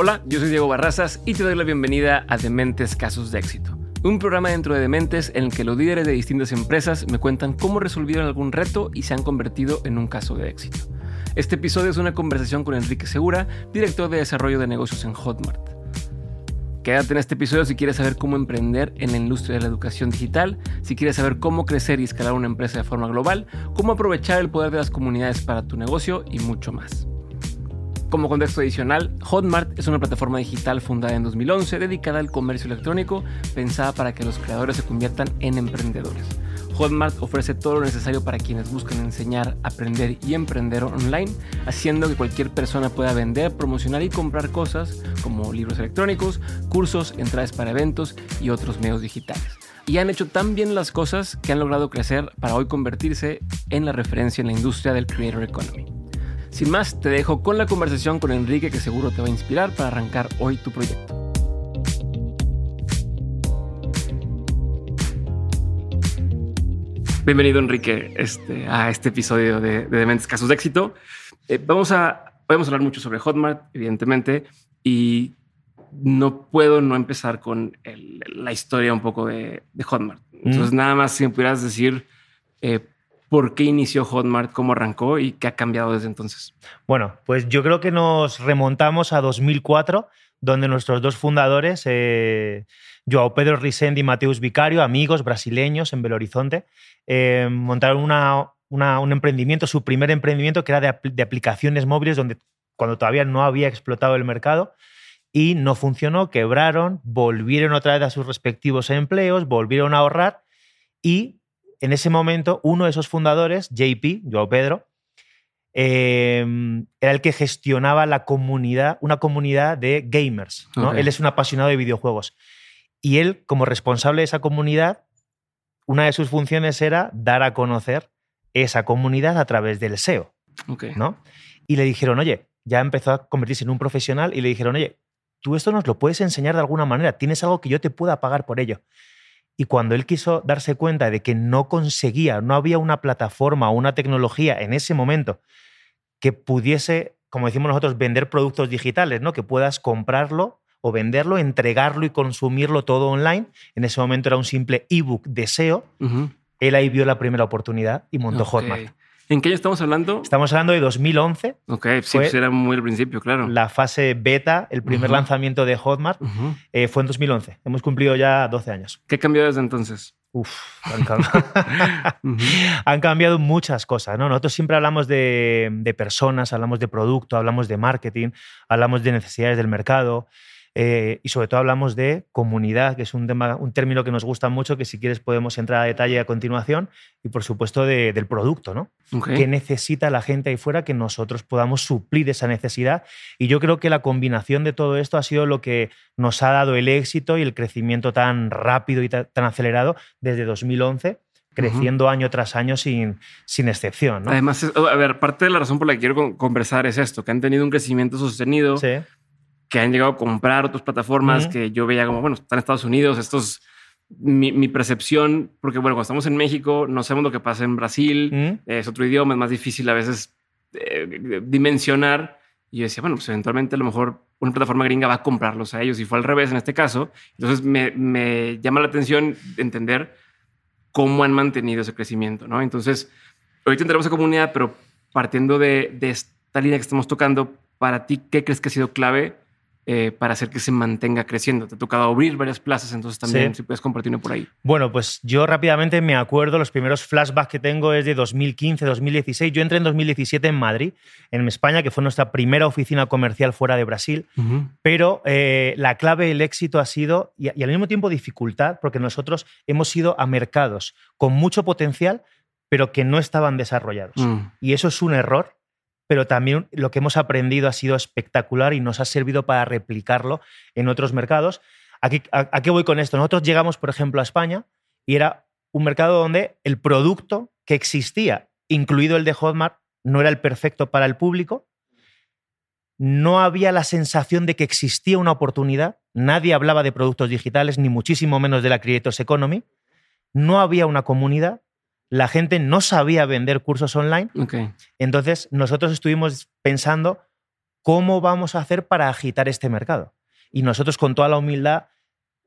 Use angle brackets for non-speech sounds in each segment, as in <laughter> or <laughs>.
Hola, yo soy Diego Barrazas y te doy la bienvenida a Dementes Casos de Éxito, un programa dentro de Dementes en el que los líderes de distintas empresas me cuentan cómo resolvieron algún reto y se han convertido en un caso de éxito. Este episodio es una conversación con Enrique Segura, director de desarrollo de negocios en Hotmart. Quédate en este episodio si quieres saber cómo emprender en la industria de la educación digital, si quieres saber cómo crecer y escalar una empresa de forma global, cómo aprovechar el poder de las comunidades para tu negocio y mucho más. Como contexto adicional, Hotmart es una plataforma digital fundada en 2011 dedicada al comercio electrónico, pensada para que los creadores se conviertan en emprendedores. Hotmart ofrece todo lo necesario para quienes buscan enseñar, aprender y emprender online, haciendo que cualquier persona pueda vender, promocionar y comprar cosas como libros electrónicos, cursos, entradas para eventos y otros medios digitales. Y han hecho tan bien las cosas que han logrado crecer para hoy convertirse en la referencia en la industria del Creator Economy. Sin más, te dejo con la conversación con Enrique que seguro te va a inspirar para arrancar hoy tu proyecto. Bienvenido Enrique este, a este episodio de, Dementes Casos de Éxito. Eh, vamos a, podemos hablar mucho sobre Hotmart, evidentemente, y no puedo no empezar con la historia un poco de, Hotmart. Entonces, mm. nada más si me pudieras decir eh, por qué inició Hotmart, cómo arrancó y qué ha cambiado desde entonces. Bueno, pues yo creo que nos remontamos a 2004, donde nuestros dos fundadores, eh, Joao Pedro Rissendi y Mateus Vicario, amigos brasileños en Belo Horizonte, eh, montaron un emprendimiento, su primer emprendimiento que era de, de aplicaciones móviles, donde cuando todavía no había explotado el mercado y no funcionó, quebraron, volvieron otra vez a sus respectivos empleos, volvieron a ahorrar y en ese momento, uno de esos fundadores, JP, Joao Pedro, em, era el que gestionaba la comunidad, una comunidad de gamers. Él es un apasionado de videojuegos. Y él, como responsable de esa comunidad, una de sus funciones era dar a conocer esa comunidad a través del SEO. ¿no? Y le dijeron, oye, ya empezó a convertirse en un profesional y le dijeron, oye, tú esto nos lo puedes enseñar de alguna manera, tienes algo que yo te pueda pagar por ello. Y cuando él quiso darse cuenta de que no conseguía, no había una plataforma o una tecnología en ese momento que pudiese, como decimos nosotros, vender productos digitales, ¿no? Que puedas comprarlo o venderlo, entregarlo y consumirlo todo online. En ese momento era un simple ebook de SEO. Él ahí vio la primera oportunidad y montó Hotmart. ¿En qué año estamos hablando? Estamos hablando de 2011. Ok, sí, pues era muy al principio, claro. La fase beta, el primer lanzamiento de Hotmart, eh, fue en 2011. Hemos cumplido ya 12 años. ¿Qué cambió desde entonces? Uf, han, cambiado. <laughs> han cambiado muchas cosas. ¿no? Nosotros siempre hablamos de, de personas, hablamos de producto, hablamos de marketing, hablamos de necesidades del mercado. Eh, y sobre todo hablamos de comunidad, que es un, tema, un término que nos gusta mucho, que si quieres podemos entrar a detalle a continuación, y por supuesto del producto, ¿no? ¿Qué necesita la gente ahí fuera que nosotros podamos suplir esa necesidad? Y yo creo que la combinación de todo esto ha sido lo que nos ha dado el éxito y el crecimiento tan rápido y tan acelerado desde 2011 creciendo año tras año sin, sin excepción. ¿no? Además, a ver, parte de la razón por la que quiero conversar es esto, que han tenido un crecimiento sostenido, sí que han llegado a comprar otras plataformas que yo veía como, bueno, están en Estados Unidos, estos, mi, mi, percepción, porque bueno, cuando estamos en México, no sabemos lo que pasa en Brasil, es otro idioma, es más difícil a veces eh, dimensionar. Y yo decía, bueno, pues eventualmente a lo mejor una plataforma gringa va a comprarlos a ellos y fue al revés en este caso. Entonces me, me llama la atención entender cómo han mantenido ese crecimiento, ¿no? Entonces, ahorita entramos a comunidad, pero partiendo de, de esta línea que estamos tocando, para ti, ¿qué crees que ha sido clave eh, para hacer que se mantenga creciendo. Te ha tocado abrir varias plazas, entonces también si puedes compartirme por ahí. Bueno, pues yo rápidamente me acuerdo, los primeros flashbacks que tengo es de 2015, 2016. Yo entré en 2017 en Madrid, en España, que fue nuestra primera oficina comercial fuera de Brasil, pero eh, la clave del éxito ha sido, y, al mismo tiempo dificultad, porque nosotros hemos ido a mercados con mucho potencial, pero que no estaban desarrollados. Mm. Y eso es un error pero también lo que hemos aprendido ha sido espectacular y nos ha servido para replicarlo en otros mercados. Aquí, ¿A, qué voy con esto? Nosotros llegamos, por ejemplo, a España y era un mercado donde el producto que existía, incluido el de Hotmart, no era el perfecto para el público. No había la sensación de que existía una oportunidad. Nadie hablaba de productos digitales, ni muchísimo menos de la Creators Economy. No había una comunidad la gente no sabía vender cursos online. Entonces, nosotros estuvimos pensando ¿cómo vamos a hacer para agitar este mercado? Y nosotros con toda la humildad,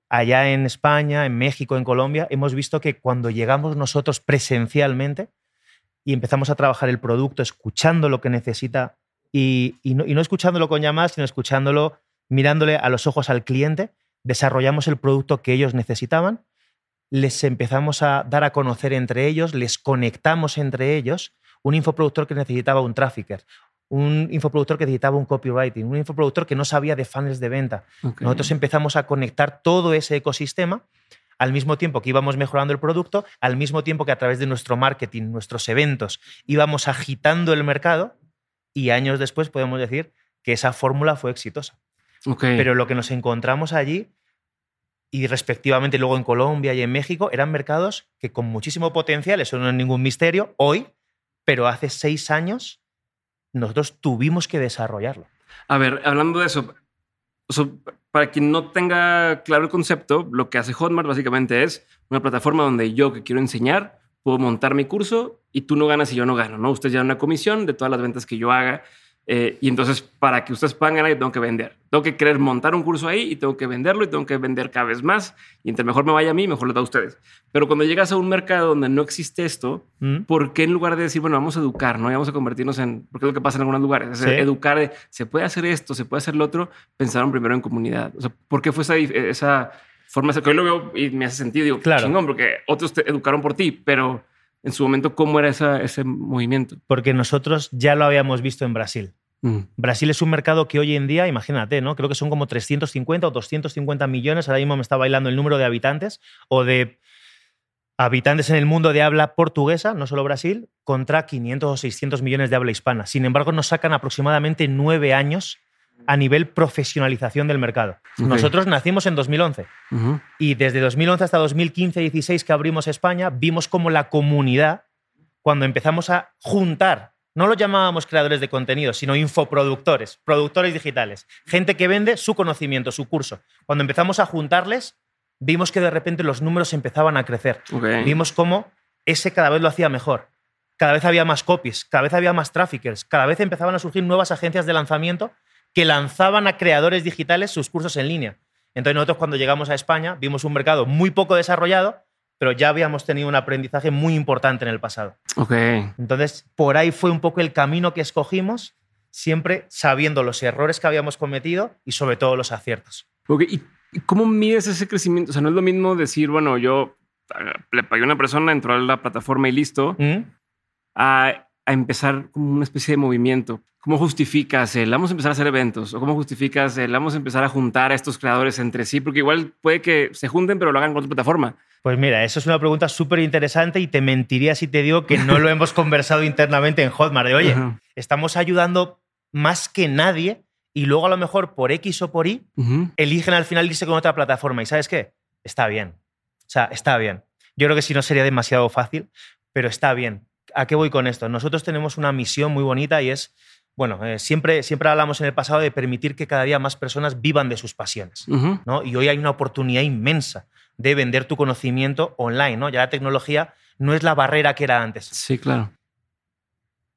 allá en España, en México, en Colombia, hemos visto que cuando llegamos nosotros presencialmente y empezamos a trabajar el producto, escuchando lo que necesita y, no, y no escuchándolo con llamadas, sino escuchándolo, mirándole a los ojos al cliente, desarrollamos el producto que ellos necesitaban, les empezamos a dar a conocer entre ellos, les conectamos entre ellos, un infoproductor que necesitaba un trafficker, un infoproductor que necesitaba un copywriting, un infoproductor que no sabía de funnels de venta. Nosotros empezamos a conectar todo ese ecosistema al mismo tiempo que íbamos mejorando el producto, al mismo tiempo que a través de nuestro marketing, nuestros eventos, íbamos agitando el mercado y años después podemos decir que esa fórmula fue exitosa. Pero lo que nos encontramos allí y respectivamente luego en Colombia y en México eran mercados que con muchísimo potencial, eso no es ningún misterio, hoy, pero hace seis años nosotros tuvimos que desarrollarlo. A ver, hablando de eso, para quien no tenga claro el concepto, lo que hace Hotmart básicamente es una plataforma donde yo que quiero enseñar puedo montar mi curso y tú no ganas y yo no gano, ¿no? Usted ya una comisión de todas las ventas que yo haga eh, y entonces, para que ustedes puedan ganar, yo tengo que vender. Tengo que querer montar un curso ahí y tengo que venderlo y tengo que vender cada vez más. Y entre mejor me vaya a mí, mejor le da a ustedes. Pero cuando llegas a un mercado donde no existe esto, mm. ¿por qué en lugar de decir, bueno, vamos a educar, no vamos a convertirnos en, porque es lo que pasa en algunos lugares, educar de, se puede hacer esto, se puede hacer lo otro, pensaron primero en comunidad. O sea, ¿por qué fue esa, esa forma? Que hoy lo veo y me hace sentido, digo, claro. chingón, porque otros te educaron por ti, pero en su momento, ¿cómo era ese movimiento? Porque nosotros ya lo habíamos visto en Brasil. Mm. Brasil es un mercado que hoy en día, imagínate, ¿no? Creo que son como 350 o 250 millones, ahora mismo me está bailando el número de habitantes o de habitantes en el mundo de habla portuguesa, no solo Brasil, contra 500 o 600 millones de habla hispana. Sin embargo, nos sacan aproximadamente nueve años a nivel profesionalización del mercado. Nosotros nacimos en 2011 y desde 2011 hasta 2015-16 que abrimos España, vimos como la comunidad, cuando empezamos a juntar no lo llamábamos creadores de contenido, sino infoproductores, productores digitales, gente que vende su conocimiento, su curso. Cuando empezamos a juntarles, vimos que de repente los números empezaban a crecer. Vimos cómo ese cada vez lo hacía mejor. Cada vez había más copies, cada vez había más traffickers, cada vez empezaban a surgir nuevas agencias de lanzamiento que lanzaban a creadores digitales sus cursos en línea. Entonces nosotros cuando llegamos a España vimos un mercado muy poco desarrollado, pero ya habíamos tenido un aprendizaje muy importante en el pasado. Ok. Entonces, por ahí fue un poco el camino que escogimos, siempre sabiendo los errores que habíamos cometido y sobre todo los aciertos. ¿Y cómo mides ese crecimiento? O sea, no es lo mismo decir, bueno, yo le pagué a una persona, entró a la plataforma y listo, ¿Mm? a, a empezar como una especie de movimiento. ¿Cómo justificas el vamos a empezar a hacer eventos? ¿O cómo justificas el vamos a empezar a juntar a estos creadores entre sí? Porque igual puede que se junten, pero lo hagan con otra plataforma. Pues mira, eso es una pregunta súper interesante y te mentiría si te digo que no lo <laughs> hemos conversado internamente en Hotmart. De, oye, estamos ayudando más que nadie y luego a lo mejor por X o por Y eligen al final irse con otra plataforma. ¿Y sabes qué? Está bien. O sea, está bien. Yo creo que si no sería demasiado fácil, pero está bien. ¿A qué voy con esto? Nosotros tenemos una misión muy bonita y es, bueno, eh, siempre, siempre hablamos en el pasado de permitir que cada día más personas vivan de sus pasiones. ¿no? Y hoy hay una oportunidad inmensa de vender tu conocimiento online, ¿no? Ya la tecnología no es la barrera que era antes. Sí, claro.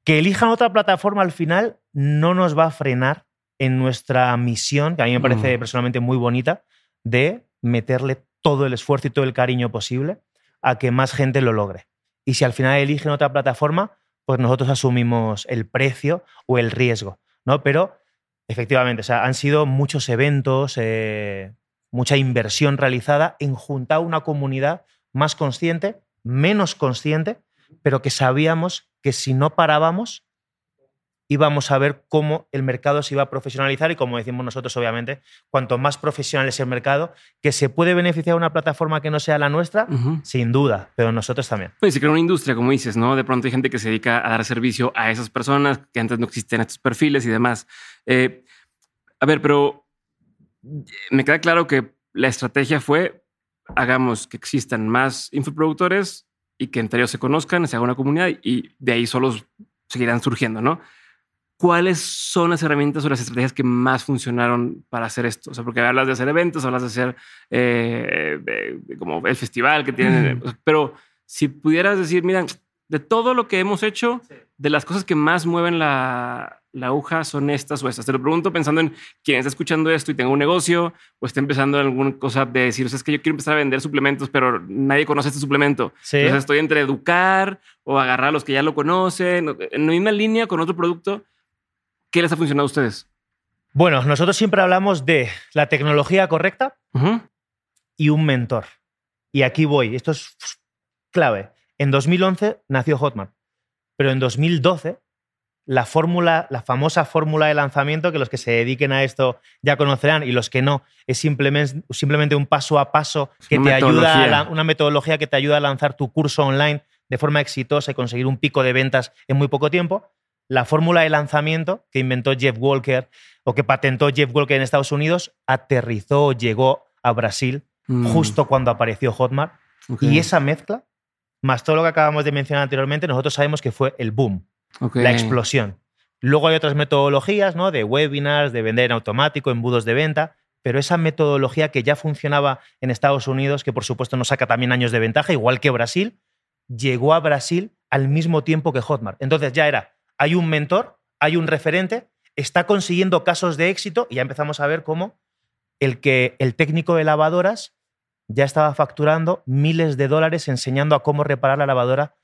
Que elijan otra plataforma al final no nos va a frenar en nuestra misión, que a mí me parece mm. personalmente muy bonita, de meterle todo el esfuerzo y todo el cariño posible a que más gente lo logre. Y si al final eligen otra plataforma, pues nosotros asumimos el precio o el riesgo, ¿no? Pero efectivamente, o sea, han sido muchos eventos, eh, mucha inversión realizada en juntar una comunidad más consciente, menos consciente, pero que sabíamos que si no parábamos íbamos a ver cómo el mercado se iba a profesionalizar y como decimos nosotros, obviamente, cuanto más profesional es el mercado, que se puede beneficiar una plataforma que no sea la nuestra, sin duda, pero nosotros también. Pues se crea una industria, como dices, ¿no? De pronto hay gente que se dedica a dar servicio a esas personas que antes no existían estos perfiles y demás. Eh, a ver, pero me queda claro que la estrategia fue hagamos que existan más infoproductores y que entre ellos se conozcan, se haga una comunidad y de ahí solos seguirán surgiendo, ¿no? ¿Cuáles son las herramientas o las estrategias que más funcionaron para hacer esto? O sea, porque hablas de hacer eventos, hablas de hacer eh, como el festival que tienen, pero si pudieras decir, mira, de todo lo que hemos hecho, de las cosas que más mueven la, la aguja son estas o estas. Te lo pregunto pensando en quien está escuchando esto y tenga un negocio o está empezando en alguna cosa de decir, o sea, es que yo quiero empezar a vender suplementos, pero nadie conoce este suplemento. Entonces estoy entre educar o agarrar a los que ya lo conocen, en la misma línea con otro producto. ¿Qué les ha funcionado a ustedes? Bueno, nosotros siempre hablamos de la tecnología correcta y un mentor. Y aquí voy, esto es clave. En 2011 nació Hotmart, pero en 2012 la fórmula, la famosa fórmula de lanzamiento que los que se dediquen a esto ya conocerán y los que no, es simplemente, simplemente un paso a paso que te ayuda a una metodología que te ayuda a lanzar tu curso online de forma exitosa y conseguir un pico de ventas en muy poco tiempo. La fórmula de lanzamiento que inventó Jeff Walker o que patentó Jeff Walker en Estados Unidos aterrizó, llegó a Brasil mm. justo cuando apareció Hotmart. Y esa mezcla, más todo lo que acabamos de mencionar anteriormente, nosotros sabemos que fue el boom la explosión. Luego hay otras metodologías, ¿no? De webinars, de vender en automático, embudos de venta, pero esa metodología que ya funcionaba en Estados Unidos, que por supuesto nos saca también años de ventaja, igual que Brasil, llegó a Brasil al mismo tiempo que Hotmart. Entonces ya era, hay un mentor, hay un referente, está consiguiendo casos de éxito y ya empezamos a ver cómo el que el técnico de lavadoras ya estaba facturando miles de dólares enseñando a cómo reparar la lavadora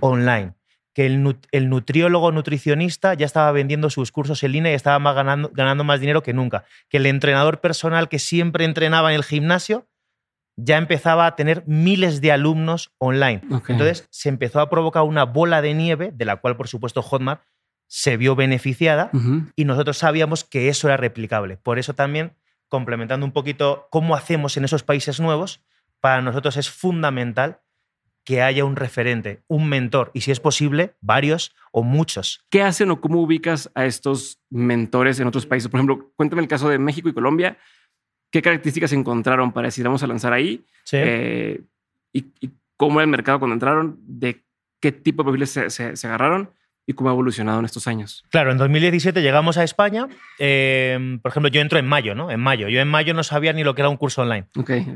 online que el, nutriólogo nutricionista ya estaba vendiendo sus cursos en línea y estaba ganando, ganando, más dinero que nunca. Que el entrenador personal que siempre entrenaba en el gimnasio ya empezaba a tener miles de alumnos online. Entonces se empezó a provocar una bola de nieve, de la cual por supuesto Hotmart se vio beneficiada y nosotros sabíamos que eso era replicable. Por eso también, complementando un poquito cómo hacemos en esos países nuevos, para nosotros es fundamental que haya un referente, un mentor, y si es posible, varios o muchos. ¿Qué hacen o cómo ubicas a estos mentores en otros países? Por ejemplo, cuéntame el caso de México y Colombia. ¿Qué características encontraron para decir vamos a lanzar ahí? Eh, y, cómo era el mercado cuando entraron? ¿De qué tipo de perfiles se agarraron? y cómo ha evolucionado en estos años. Claro, en 2017 llegamos a España. Eh, por ejemplo, yo entro en mayo, ¿no? En mayo. Yo en mayo no sabía ni lo que era un curso online.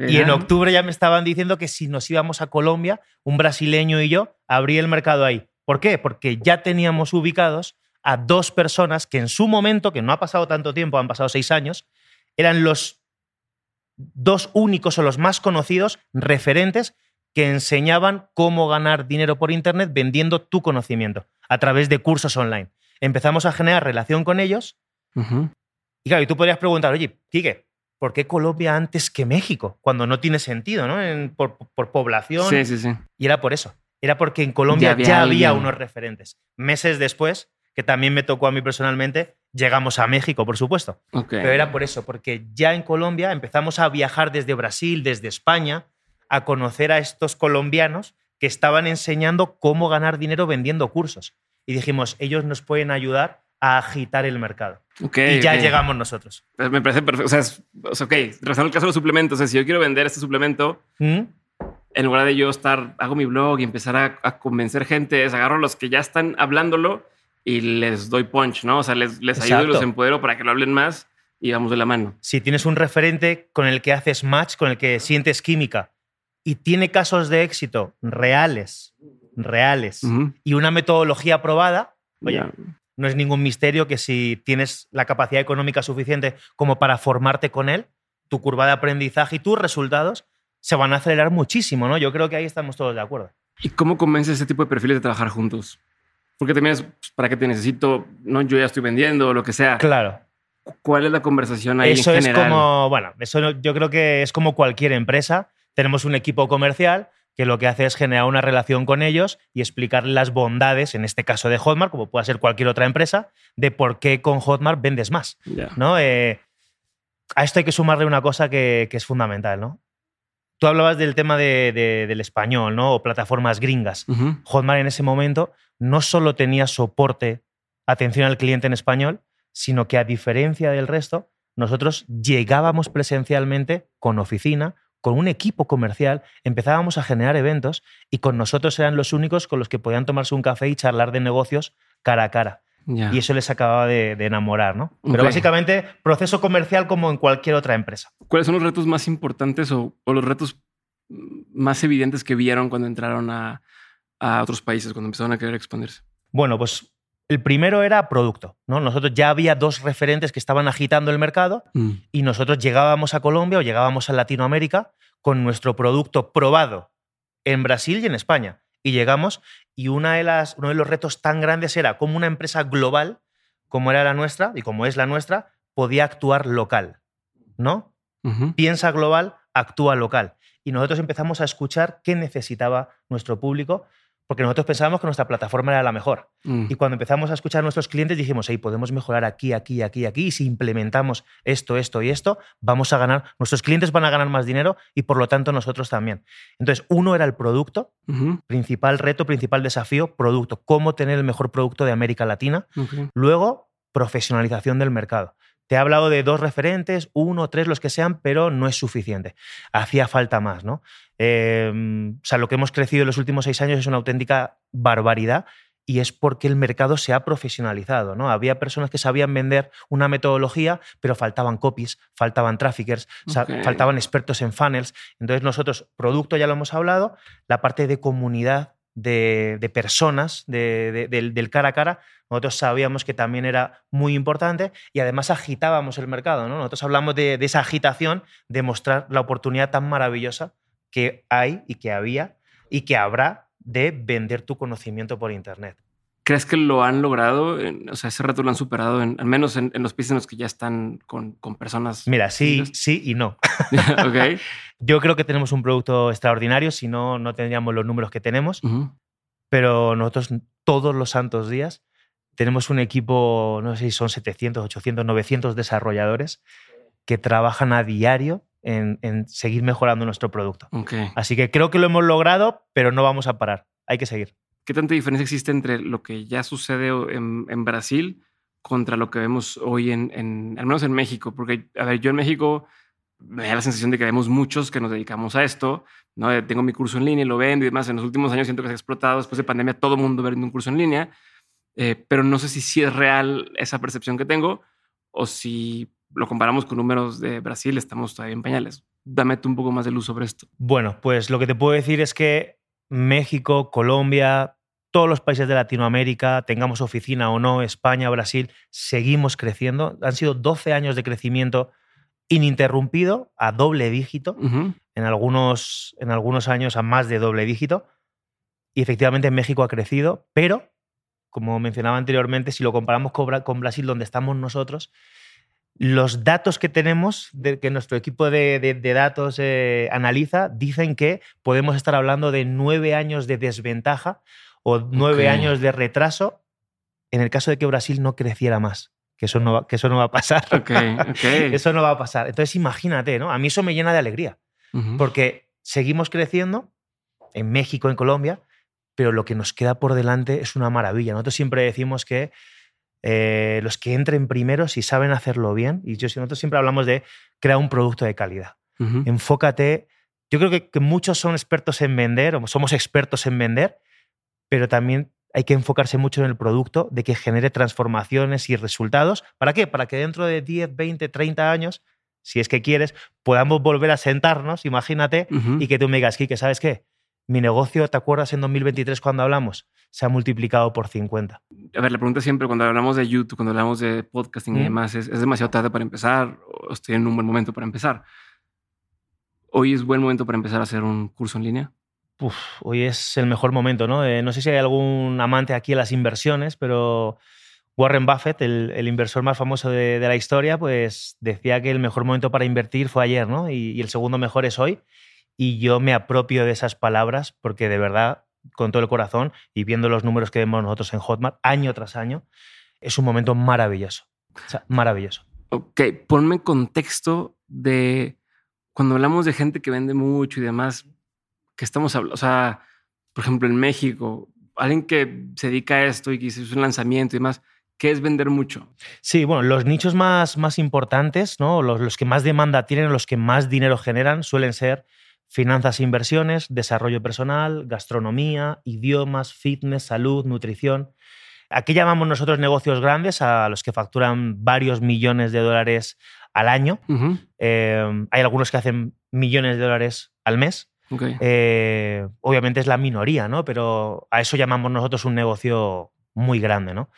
y en octubre ya me estaban diciendo que si nos íbamos a Colombia, un brasileño y yo, abría el mercado ahí. ¿Por qué? Porque ya teníamos ubicados a dos personas que en su momento, que no ha pasado tanto tiempo, han pasado seis años, eran los dos únicos o los más conocidos referentes que enseñaban cómo ganar dinero por Internet vendiendo tu conocimiento a través de cursos online. Empezamos a generar relación con ellos. Y claro, y tú podrías preguntar, oye, Quique, ¿por qué Colombia antes que México? Cuando no tiene sentido, ¿no? por, población. Sí, sí, sí. Y era por eso. Era porque en Colombia ya había, unos referentes. Meses después, que también me tocó a mí personalmente, llegamos a México, por supuesto. Pero era por eso, porque ya en Colombia empezamos a viajar desde Brasil, desde España, a conocer a estos colombianos que estaban enseñando cómo ganar dinero vendiendo cursos. Y dijimos, ellos nos pueden ayudar a agitar el mercado. y ya llegamos nosotros. Pues me parece perfecto. O sea, es, ok, regresando al caso de los suplementos, o sea, si yo quiero vender este suplemento, ¿Mm? en lugar de yo estar, hago mi blog y empezar a, convencer gente, agarro a los que ya están hablándolo y les doy punch, ¿no? O sea, les, les ayudo y los empodero para que lo hablen más y vamos de la mano. Si tienes un referente con el que haces match, con el que sientes química, y tiene casos de éxito reales, reales, y una metodología probada, oye, no es ningún misterio que si tienes la capacidad económica suficiente como para formarte con él, tu curva de aprendizaje y tus resultados se van a acelerar muchísimo, ¿no? Yo creo que ahí estamos todos de acuerdo. ¿Y cómo convences a este tipo de perfiles de trabajar juntos? Porque también es, pues, ¿para qué te necesito? No, yo ya estoy vendiendo o lo que sea. Claro. ¿Cuál es la conversación ahí Eso en es como, bueno, eso yo creo que es como cualquier empresa tenemos un equipo comercial que lo que hace es generar una relación con ellos y explicarles las bondades, en este caso de Hotmart, como puede ser cualquier otra empresa, de por qué con Hotmart vendes más. ¿no? Eh, a esto hay que sumarle una cosa que, es fundamental. ¿no? Tú hablabas del tema del español ¿no? o plataformas gringas. Hotmart en ese momento no solo tenía soporte, atención al cliente en español, sino que a diferencia del resto, nosotros llegábamos presencialmente con oficina, con un equipo comercial empezábamos a generar eventos y con nosotros eran los únicos con los que podían tomarse un café y charlar de negocios cara a cara. Y eso les acababa de, enamorar, ¿no? Pero básicamente, proceso comercial como en cualquier otra empresa. ¿Cuáles son los retos más importantes o, los retos más evidentes que vieron cuando entraron a, a, otros países, cuando empezaron a querer expandirse? Bueno, pues El primero era producto. ¿no? Nosotros ya había dos referentes que estaban agitando el mercado Mm. y nosotros llegábamos a Colombia o llegábamos a Latinoamérica con nuestro producto probado en Brasil y en España. Y llegamos y una de las, uno de los retos tan grandes era cómo una empresa global, como era la nuestra y como es la nuestra, podía actuar local. ¿no? Piensa global, actúa local. Y nosotros empezamos a escuchar qué necesitaba nuestro público, porque nosotros pensábamos que nuestra plataforma era la mejor. Mm. Y cuando empezamos a escuchar a nuestros clientes dijimos, hey, podemos mejorar aquí, aquí, aquí, aquí, y si implementamos esto, esto y esto, vamos a ganar, nuestros clientes van a ganar más dinero y por lo tanto nosotros también. Entonces, uno era el producto, principal reto, principal desafío, producto, cómo tener el mejor producto de América Latina. Luego, profesionalización del mercado. Te he hablado de dos referentes, uno, tres, los que sean, pero no es suficiente. Hacía falta más, ¿no? Eh, o sea, lo que hemos crecido en los últimos seis años es una auténtica barbaridad y es porque el mercado se ha profesionalizado, ¿no? Había personas que sabían vender una metodología, pero faltaban copies, faltaban traffickers, sa- Ok. faltaban expertos en funnels. Entonces nosotros, producto ya lo hemos hablado, la parte de comunidad, de, de personas, de- de- del, del cara a cara, nosotros sabíamos que también era muy importante y además agitábamos el mercado. ¿no? Nosotros hablamos de esa agitación, de mostrar la oportunidad tan maravillosa que hay y que había y que habrá de vender tu conocimiento por Internet. ¿Crees que lo han logrado? O sea, ese reto lo han superado, en- al menos en, en los países en los que ya están con, con personas. Mira, sí, ¿Sí? sí y no. <laughs> ok. <laughs> Yo creo que tenemos un producto extraordinario, si no, no tendríamos los números que tenemos, Ujú. pero nosotros todos los santos días tenemos un equipo, no sé si son 700, 800, 900 desarrolladores que trabajan a diario en, en seguir mejorando nuestro producto. Ok. Así que creo que lo hemos logrado, pero no vamos a parar. Hay que seguir. ¿Qué tanta diferencia existe entre lo que ya sucede en, en Brasil contra lo que vemos hoy en, en- al menos en México? Porque, a ver, yo en México me da la sensación de que vemos muchos que nos dedicamos a esto. ¿no? Tengo mi curso en línea, y lo vendo y demás. En los últimos años siento que se ha explotado. Después de pandemia, todo el mundo vende un curso en línea. Eh, pero no sé si sí es real esa percepción que tengo o si lo comparamos con números de Brasil, estamos todavía en pañales. Dame tú un poco más de luz sobre esto. Bueno, pues lo que te puedo decir es que México, Colombia, todos los países de Latinoamérica, tengamos oficina o no, España, Brasil, seguimos creciendo. Han sido 12 años de crecimiento ininterrumpido, a doble dígito, en algunos, en algunos años a más de doble dígito. Y efectivamente México ha crecido, pero, como mencionaba anteriormente, si lo comparamos con Brasil, donde estamos nosotros, los datos que tenemos, de, que nuestro equipo de, de- de datos eh, analiza, dicen que podemos estar hablando de nueve años de desventaja o nueve años de retraso en el caso de que Brasil no creciera más. Que eso no va, que eso no va a pasar. Ok, ok. <laughs> Eso no va a pasar. Entonces imagínate, ¿no? A mí eso me llena de alegría porque seguimos creciendo en México, en Colombia, pero lo que nos queda por delante es una maravilla. Nosotros siempre decimos que eh, los que entren primero, si saben hacerlo bien, y yo, nosotros siempre hablamos de crear un producto de calidad. Enfócate. Yo creo que, que muchos son expertos en vender, o somos expertos en vender, pero también hay que enfocarse mucho en el producto, de que genere transformaciones y resultados. ¿Para qué? Para que dentro de 10, 20, 30 años, si es que quieres, podamos volver a sentarnos, imagínate, y que tú me digas, Kike, ¿sabes qué? Mi negocio, ¿te acuerdas en 2023 cuando hablamos? Se ha multiplicado por 50. A ver, la pregunta siempre cuando hablamos de YouTube, cuando hablamos de podcasting y Mm. demás, es, ¿es demasiado tarde para empezar o estoy en un buen momento para empezar? ¿Hoy es buen momento para empezar a hacer un curso en línea? Uf, hoy es el mejor momento, ¿no? Eh, no sé si hay algún amante aquí de las inversiones, pero Warren Buffett, el, el inversor más famoso de, de la historia, pues decía que el mejor momento para invertir fue ayer, ¿no? Y, y el segundo mejor es hoy. Y yo me apropio de esas palabras porque de verdad, con todo el corazón y viendo los números que vemos nosotros en Hotmart año tras año, es un momento maravilloso. O sea, maravilloso. Ok, ponme en contexto de cuando hablamos de gente que vende mucho y demás, que estamos hablando, o sea, por ejemplo, en México, alguien que se dedica a esto y que hizo un lanzamiento y demás, ¿qué es vender mucho? Sí, bueno, los nichos más, más importantes, ¿no? los, los que más demanda tienen, los que más dinero generan, suelen ser finanzas e inversiones, desarrollo personal, gastronomía, idiomas, fitness, salud, nutrición. Aquí llamamos nosotros negocios grandes a los que facturan varios millones de dólares al año. Eh, hay algunos que hacen millones de dólares al mes. Eh, obviamente es la minoría, ¿no? Pero a eso llamamos nosotros un negocio muy grande, ¿no?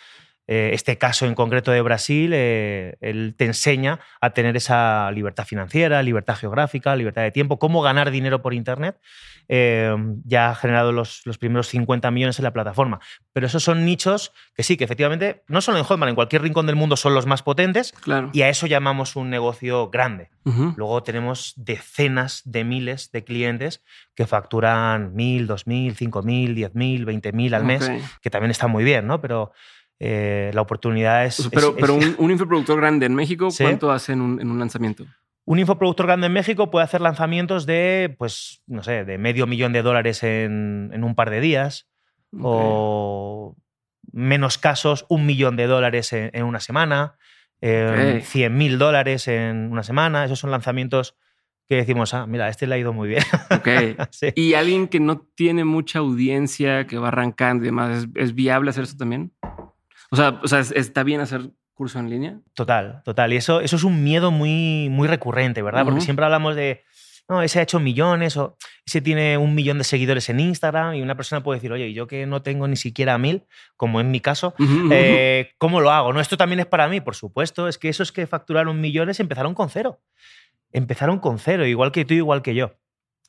Eh, este caso en concreto de Brasil, eh, él te enseña a tener esa libertad financiera, libertad geográfica, libertad de tiempo, cómo ganar dinero por Internet. Eh, ya ha generado los, los, primeros 50 millones en la plataforma. Pero esos son nichos que sí, que efectivamente, no solo en Hotmart, en cualquier rincón del mundo son los más potentes claro. y a eso llamamos un negocio grande. Uh -huh. Luego tenemos decenas de miles de clientes que facturan 1.000, 2.000, 5.000, 10.000, 20.000 al mes, que también está muy bien, ¿no? Pero eh, la oportunidad es... Pero, es, pero es, un, <laughs> un, infoproductor grande en México, ¿Sí? ¿cuánto hace en un, en un, lanzamiento? Un infoproductor grande en México puede hacer lanzamientos de, pues, no sé, de medio millón de dólares en, en un par de días okay. o menos casos, un millón de dólares en, en una semana, okay. 100 mil dólares en una semana. Esos son lanzamientos que decimos, ah, mira, este le ha ido muy bien. <laughs> Ok. sí. Y alguien que no tiene mucha audiencia, que va arrancando y demás, ¿es, es viable hacer eso también? O sea, o sea, ¿está bien hacer curso en línea? Total, total. Y eso, eso es un miedo muy, muy recurrente, ¿verdad? Uh -huh. Porque siempre hablamos de, no, ese ha hecho millones o ese tiene un millón de seguidores en Instagram y una persona puede decir, oye, yo que no tengo ni siquiera mil, como en mi caso, uh -huh. eh, ¿cómo lo hago? No, esto también es para mí, por supuesto. Es que esos que facturaron millones empezaron con cero. Empezaron con cero, igual que tú, igual que yo.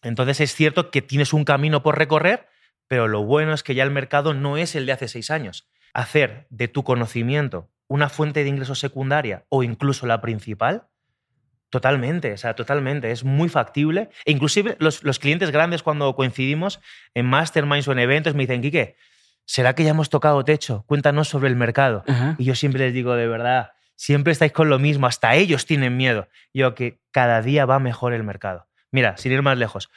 Entonces es cierto que tienes un camino por recorrer, pero lo bueno es que ya el mercado no es el de hace seis años hacer de tu conocimiento una fuente de ingresos secundaria o incluso la principal, totalmente, o sea, totalmente, es muy factible. E inclusive los, los clientes grandes cuando coincidimos en masterminds o en eventos me dicen, Quique, ¿será que ya hemos tocado techo? Cuéntanos sobre el mercado. Y yo siempre les digo, de verdad, siempre estáis con lo mismo, hasta ellos tienen miedo. Yo que cada día va mejor el mercado. Mira, sin ir más lejos,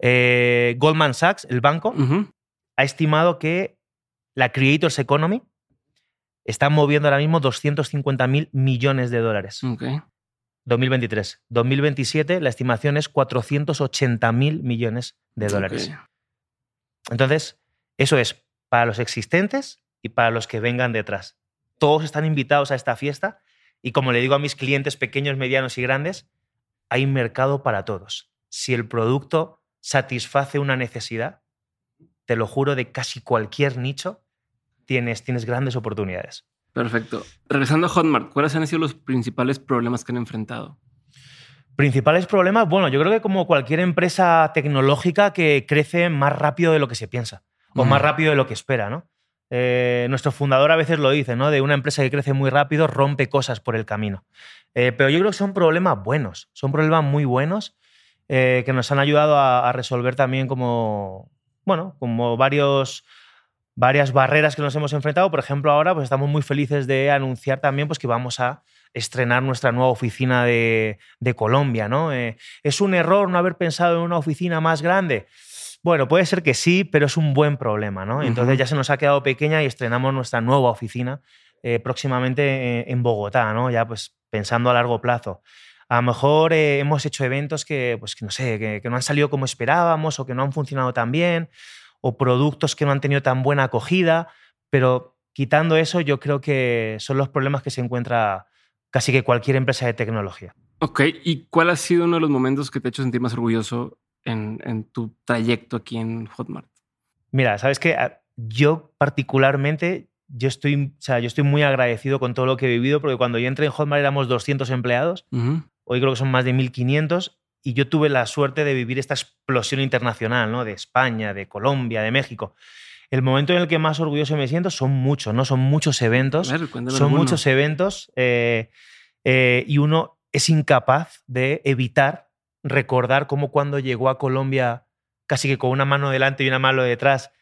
eh, Goldman Sachs, el banco, uh -huh. ha estimado que la Creators Economy está moviendo ahora mismo 250 mil millones de dólares. Okay. 2023. 2027 la estimación es 480 mil millones de dólares. Okay. Entonces, eso es para los existentes y para los que vengan detrás. Todos están invitados a esta fiesta y como le digo a mis clientes pequeños, medianos y grandes, hay mercado para todos. Si el producto satisface una necesidad, te lo juro, de casi cualquier nicho, tienes, tienes grandes oportunidades. Perfecto. Regresando a Hotmart, ¿cuáles han sido los principales problemas que han enfrentado? Principales problemas, bueno, yo creo que como cualquier empresa tecnológica que crece más rápido de lo que se piensa mm. o más rápido de lo que espera, ¿no? Eh, nuestro fundador a veces lo dice, ¿no? De una empresa que crece muy rápido rompe cosas por el camino. Eh, pero yo creo que son problemas buenos, son problemas muy buenos eh, que nos han ayudado a, a, resolver también como, bueno, como varios varias barreras que nos hemos enfrentado. Por ejemplo, ahora pues estamos muy felices de anunciar también pues, que vamos a estrenar nuestra nueva oficina de, de Colombia. ¿no? Eh, ¿Es un error no haber pensado en una oficina más grande? Bueno, puede ser que sí, pero es un buen problema. ¿no? Entonces uh -huh. ya se nos ha quedado pequeña y estrenamos nuestra nueva oficina eh, próximamente en, en Bogotá, ¿no? ya pues pensando a largo plazo. A lo mejor eh, hemos hecho eventos que, pues, que no sé, que, que no han salido como esperábamos o que no han funcionado tan bien o productos que no han tenido tan buena acogida, pero quitando eso yo creo que son los problemas que se encuentra casi que cualquier empresa de tecnología. Ok, ¿y cuál ha sido uno de los momentos que te ha hecho sentir más orgulloso en, en tu trayecto aquí en Hotmart? Mira, sabes que yo particularmente, yo estoy, o sea, yo estoy muy agradecido con todo lo que he vivido, porque cuando yo entré en Hotmart éramos 200 empleados, uh -huh. hoy creo que son más de 1500 y yo tuve la suerte de vivir esta explosión internacional, ¿no? De España, de Colombia, de México. El momento en el que más orgulloso me siento son muchos, ¿no? Son muchos eventos. Ver, son alguno. muchos eventos eh, eh, y uno es incapaz de evitar recordar cómo cuando llegó a Colombia casi que con una mano delante y una mano detrás,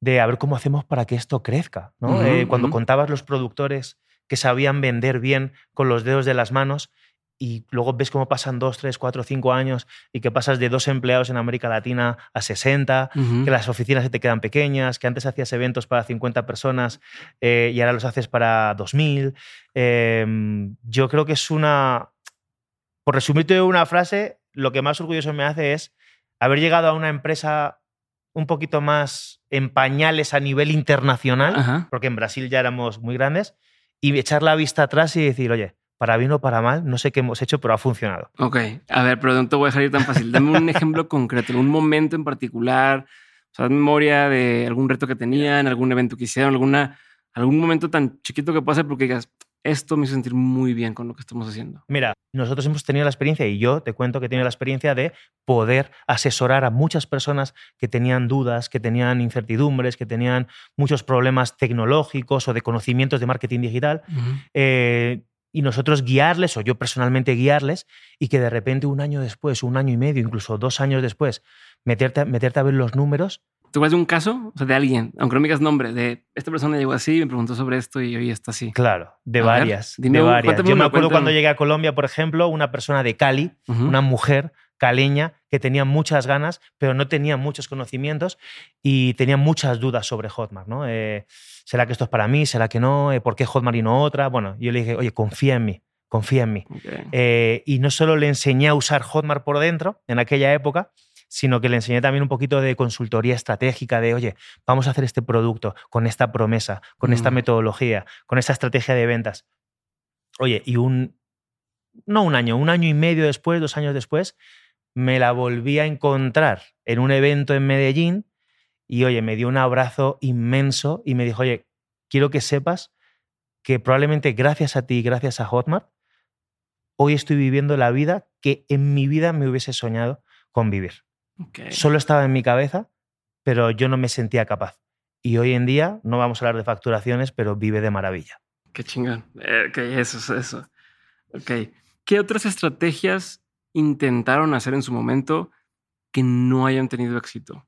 de a ver cómo hacemos para que esto crezca, ¿no? Uh -huh, eh, cuando uh -huh. contabas los productores que sabían vender bien con los dedos de las manos y luego ves cómo pasan dos, tres, cuatro, cinco años y que pasas de dos empleados en América Latina a 60, uh -huh. que las oficinas se te quedan pequeñas, que antes hacías eventos para 50 personas eh, y ahora los haces para 2000. Eh, yo creo que es una... Por resumirte una frase, lo que más orgulloso me hace es haber llegado a una empresa un poquito más en pañales a nivel internacional, uh -huh. porque en Brasil ya éramos muy grandes, y echar la vista atrás y decir, oye, para bien o para mal, no sé qué hemos hecho, pero ha funcionado. Ok, a ver, pero no te voy a dejar ir tan fácil. Dame un ejemplo <laughs> concreto, un momento en particular, o sea, memoria de algún reto que tenían, algún evento que hicieron, alguna, algún momento tan chiquito que pase porque digas, esto me hizo sentir muy bien con lo que estamos haciendo. Mira, nosotros hemos tenido la experiencia, y yo te cuento que he tenido la experiencia de poder asesorar a muchas personas que tenían dudas, que tenían incertidumbres, que tenían muchos problemas tecnológicos o de conocimientos de marketing digital. Eh, y nosotros guiarles, o yo personalmente guiarles, y que de repente un año después, un año y medio, incluso dos años después, meterte, meterte a ver los números ¿Tú vas de un caso? O sea, de alguien, aunque no me digas nombre, de esta persona llegó así, me preguntó sobre esto y hoy está así. Claro, de varias. de varias. Yo me acuerdo cuando llegué a Colombia, por ejemplo, una persona de Cali, una mujer caleña que tenía muchas ganas, pero no tenía muchos conocimientos y tenía muchas dudas sobre Hotmart. ¿no? Eh, ¿Será que esto es para mí? ¿Será que no? Eh, ¿Por qué Hotmart y no otra? Bueno, yo le dije, oye, confía en mí confía en mí. Eh, y no solo le enseñé a usar Hotmart por dentro en aquella época, sino que le enseñé también un poquito de consultoría estratégica, de, oye, vamos a hacer este producto con esta promesa, con esta mm. metodología, con esta estrategia de ventas. Oye, y un, no un año, un año y medio después, dos años después, me la volví a encontrar en un evento en Medellín y, oye, me dio un abrazo inmenso y me dijo, oye, quiero que sepas que probablemente gracias a ti gracias a Hotmart, hoy estoy viviendo la vida que en mi vida me hubiese soñado con vivir. Solo estaba en mi cabeza, pero yo no me sentía capaz. Y hoy en día, no vamos a hablar de facturaciones, pero vive de maravilla. Qué chingón. Eh, eso es eso. Ok. ¿Qué otras estrategias intentaron hacer en su momento que no hayan tenido éxito?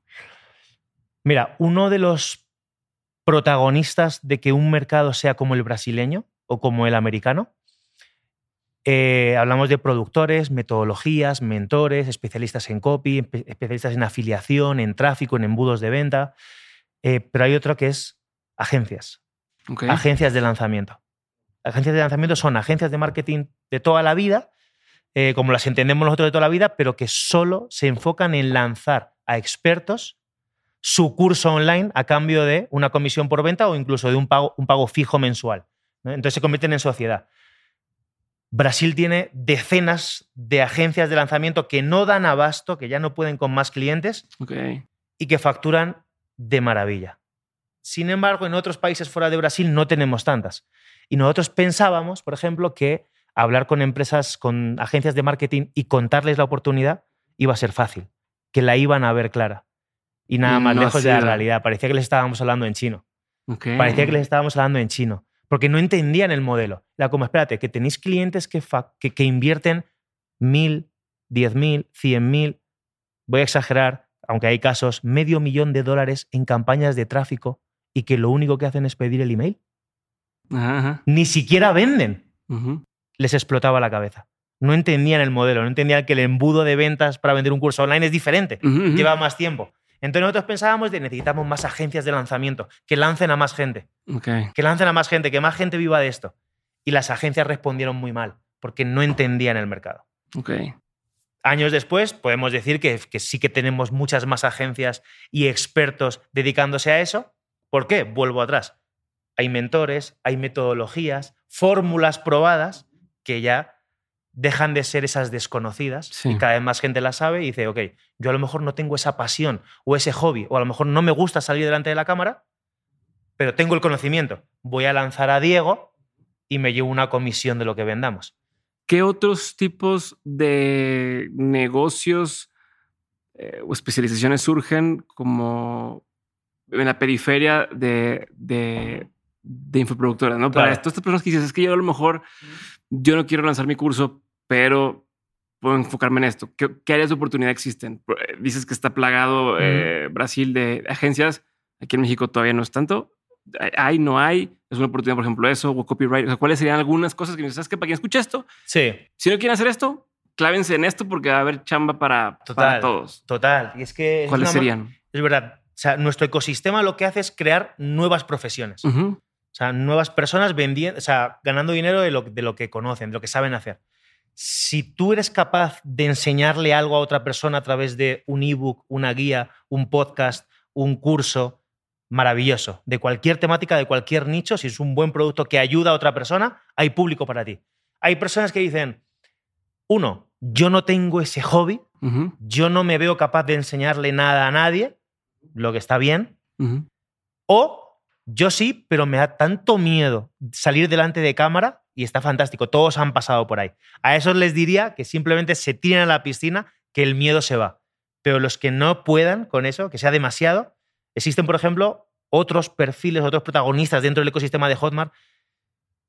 Mira, uno de los protagonistas de que un mercado sea como el brasileño o como el americano eh, hablamos de productores, metodologías, mentores, especialistas en copy, especialistas en afiliación, en tráfico, en embudos de venta. Eh, pero hay otro que es agencias. Agencias de lanzamiento. Agencias de lanzamiento son agencias de marketing de toda la vida, eh, como las entendemos nosotros de toda la vida, pero que solo se enfocan en lanzar a expertos su curso online a cambio de una comisión por venta o incluso de un pago, un pago fijo mensual. Entonces se convierten en sociedad. Brasil tiene decenas de agencias de lanzamiento que no dan abasto, que ya no pueden con más clientes y que facturan de maravilla. Sin embargo, en otros países fuera de Brasil no tenemos tantas. Y nosotros pensábamos, por ejemplo, que hablar con empresas, con agencias de marketing y contarles la oportunidad iba a ser fácil, que la iban a ver clara. Y nada más lejos de la realidad. Parecía que les estábamos hablando en chino. Parecía que les estábamos hablando en chino porque no entendían el modelo. La como, espérate, que tenéis clientes que, que, que invierten mil, diez mil, cien mil, voy a exagerar, aunque hay casos, medio millón de dólares en campañas de tráfico y que lo único que hacen es pedir el email. Ni siquiera venden. Les explotaba la cabeza. No entendían el modelo, no entendían que el embudo de ventas para vender un curso online es diferente, lleva más tiempo. Entonces nosotros pensábamos de necesitamos más agencias de lanzamiento, que lancen a más gente. Que lancen a más gente, que más gente viva de esto. Y las agencias respondieron muy mal, porque no entendían el mercado. Años después podemos decir que, que sí que tenemos muchas más agencias y expertos dedicándose a eso. ¿Por qué? Vuelvo atrás. Hay mentores, hay metodologías, fórmulas probadas que ya dejan de ser esas desconocidas y cada vez más gente las sabe y dice, ok, yo a lo mejor no tengo esa pasión o ese hobby o a lo mejor no me gusta salir delante de la cámara, pero tengo el conocimiento. Voy a lanzar a Diego y me llevo una comisión de lo que vendamos. ¿Qué otros tipos de negocios eh, o especializaciones surgen como en la periferia de, de, infoproductoras? ¿no? Para todas estas personas que dices, es que yo a lo mejor yo no quiero lanzar mi curso pero puedo enfocarme en esto. ¿Qué, áreas de oportunidad existen? Eh, dices que está plagado eh, Brasil de agencias. Aquí en México todavía no es tanto. Hay, no hay. Es una oportunidad, por ejemplo, eso o copyright. ¿cuáles serían algunas cosas que me ¿sabes que para quien escucha esto? Sí. Si no quieren hacer esto, clávense en esto porque va a haber chamba para, total, todos. Total. Y es que. ¿Cuáles serían? Es verdad. O sea, nuestro ecosistema lo que hace es crear nuevas profesiones. O sea, nuevas personas vendiendo, o sea, ganando dinero de lo, de lo que conocen, de lo que saben hacer si tú eres capaz de enseñarle algo a otra persona a través de un ebook, una guía, un podcast, un curso, maravilloso. De cualquier temática, de cualquier nicho, si es un buen producto que ayuda a otra persona, hay público para ti. Hay personas que dicen, uno, yo no tengo ese hobby, yo no me veo capaz de enseñarle nada a nadie, lo que está bien, o Yo sí, pero me da tanto miedo salir delante de cámara y está fantástico. Todos han pasado por ahí. A esos les diría que simplemente se tiren a la piscina, que el miedo se va. Pero los que no puedan con eso, que sea demasiado, existen, por ejemplo, otros perfiles, otros protagonistas dentro del ecosistema de Hotmart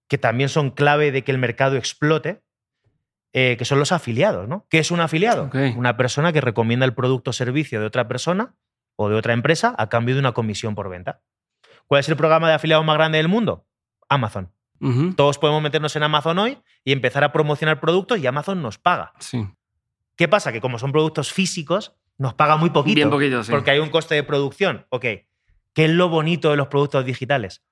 que también son clave de que el mercado explote, eh, que son los afiliados. ¿no? ¿Qué es un afiliado? Una persona que recomienda el producto o servicio de otra persona o de otra empresa a cambio de una comisión por venta. ¿Cuál es el programa de afiliados más grande del mundo? Amazon. Todos podemos meternos en Amazon hoy y empezar a promocionar productos y Amazon nos paga. Sí. ¿Qué pasa? Que como son productos físicos, nos paga muy poquito. Bien poquito, sí. Porque hay un coste de producción. Ok. ¿Qué es lo bonito de los productos digitales?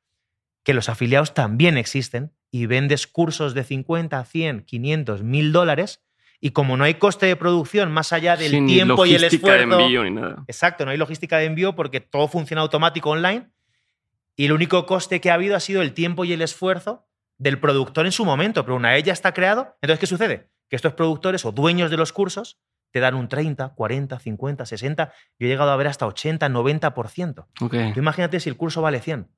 Que los afiliados también existen y vendes cursos de 50, 100, 500, 1000 dólares y como no hay coste de producción más allá del tiempo y el esfuerzo. De envío ni nada. Exacto, no hay logística de envío porque todo funciona automático online y el único coste que ha habido ha sido el tiempo y el esfuerzo del productor en su momento, pero una vez ya está creado, entonces ¿qué sucede? Que estos productores o dueños de los cursos te dan un 30, 40, 50, 60, yo he llegado a ver hasta 80, 90%. Okay. Tú imagínate si el curso vale 100.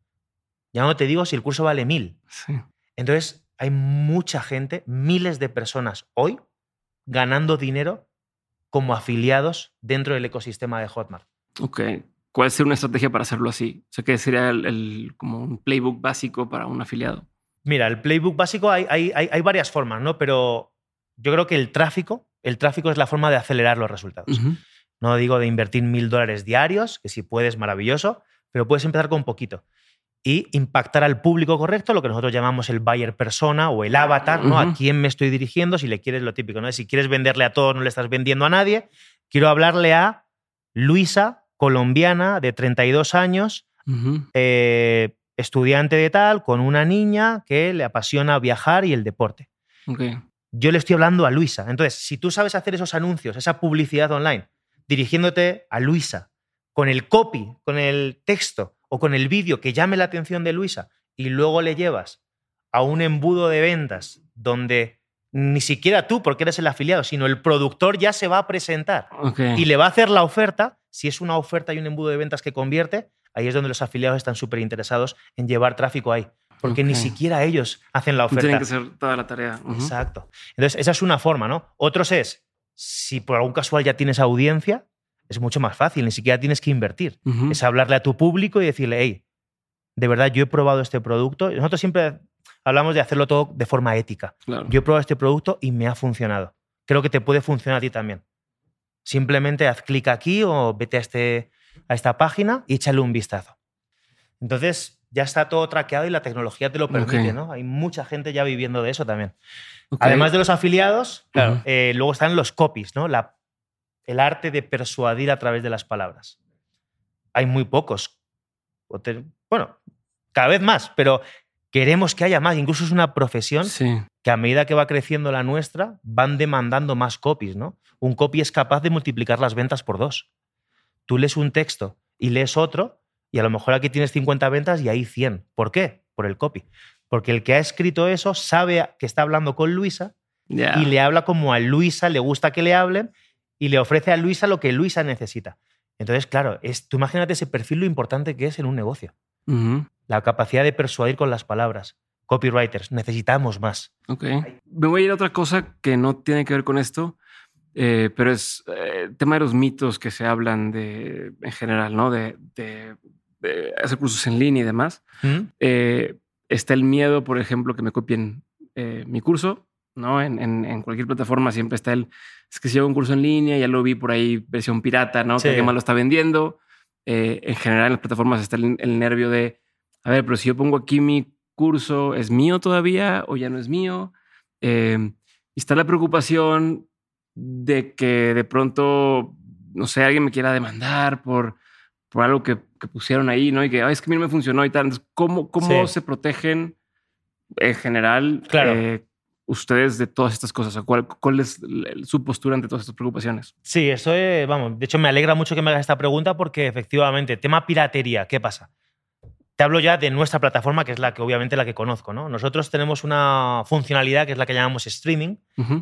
Ya no te digo si el curso vale 1000. Sí. Entonces, hay mucha gente, miles de personas hoy ganando dinero como afiliados dentro del ecosistema de Hotmart. Ok. ¿Cuál sería una estrategia para hacerlo así? O sea, ¿qué sería el, como un playbook básico para un afiliado? Mira, el playbook básico hay, hay, hay, varias formas, ¿no? Pero yo creo que el tráfico, el tráfico es la forma de acelerar los resultados. No digo de invertir mil dólares diarios, que si puedes, maravilloso, pero puedes empezar con poquito. Y impactar al público correcto, lo que nosotros llamamos el buyer persona o el avatar, ¿no? A quién me estoy dirigiendo, si le quieres lo típico, ¿no? Si quieres venderle a todos, no le estás vendiendo a nadie. Quiero hablarle a Luisa, colombiana de 32 años, eh, estudiante de tal, con una niña que le apasiona viajar y el deporte. Yo le estoy hablando a Luisa. Entonces, si tú sabes hacer esos anuncios, esa publicidad online, dirigiéndote a Luisa, con el copy, con el texto o con el vídeo que llame la atención de Luisa, y luego le llevas a un embudo de ventas donde ni siquiera tú, porque eres el afiliado, sino el productor ya se va a presentar y le va a hacer la oferta, si es una oferta y un embudo de ventas que convierte, ahí es donde los afiliados están súper interesados en llevar tráfico ahí. Porque ni siquiera ellos hacen la oferta. Tienen que hacer toda la tarea. Exacto. Entonces, esa es una forma, ¿no? Otros es, si por algún casual ya tienes audiencia, es mucho más fácil, ni siquiera tienes que invertir. Es hablarle a tu público y decirle, hey, de verdad, yo he probado este producto. Nosotros siempre hablamos de hacerlo todo de forma ética. Yo he probado este producto y me ha funcionado. Creo que te puede funcionar a ti también. Simplemente haz clic aquí o vete a, este, a esta página y échale un vistazo. Entonces, ya está todo traqueado y la tecnología te lo permite, ¿no? Hay mucha gente ya viviendo de eso también. Además de los afiliados, eh, luego están los copies, ¿no? La, el arte de persuadir a través de las palabras. Hay muy pocos. Bueno, cada vez más, pero queremos que haya más. Incluso es una profesión que a medida que va creciendo la nuestra, van demandando más copies, ¿no? un copy es capaz de multiplicar las ventas por dos. Tú lees un texto y lees otro, y a lo mejor aquí tienes 50 ventas y ahí 100. ¿Por qué? Por el copy. Porque el que ha escrito eso sabe que está hablando con Luisa y le habla como a Luisa le gusta que le hablen y le ofrece a Luisa lo que Luisa necesita. Entonces, claro, es, tú imagínate ese perfil lo importante que es en un negocio. La capacidad de persuadir con las palabras. Copywriters, necesitamos más. Ok. Me voy a ir a otra cosa que no tiene que ver con esto, eh, pero es el eh, tema de los mitos que se hablan de, en general, ¿no? De, hacer cursos en línea y demás. Eh, está el miedo, por ejemplo, que me copien mi curso, ¿no? En, cualquier plataforma siempre está el, es que si hago un curso en línea, ya lo vi por ahí, versión pirata, ¿no? Que alguien más lo está vendiendo. en general en las plataformas está el, nervio de, a ver, pero si yo pongo aquí mi curso, ¿es mío todavía o ya no es mío? y está la preocupación de que de pronto, no sé, alguien me quiera demandar por, por algo que, pusieron ahí, ¿no? Y que es que a mí no me funcionó y tal. Entonces, ¿cómo, cómo se protegen en general eh, ustedes de todas estas cosas? ¿Cuál, ¿Cuál, es su postura ante todas estas preocupaciones? Sí, eso es, vamos, de hecho me alegra mucho que me hagas esta pregunta porque efectivamente, tema piratería, ¿qué pasa? Te hablo ya de nuestra plataforma, que es la que obviamente la que conozco. ¿no? Nosotros tenemos una funcionalidad que es la que llamamos streaming,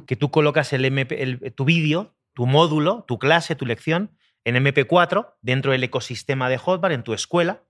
que tú colocas el MP, tu vídeo, tu módulo, tu clase, tu lección en MP4 dentro del ecosistema de Hotbar, en tu escuela,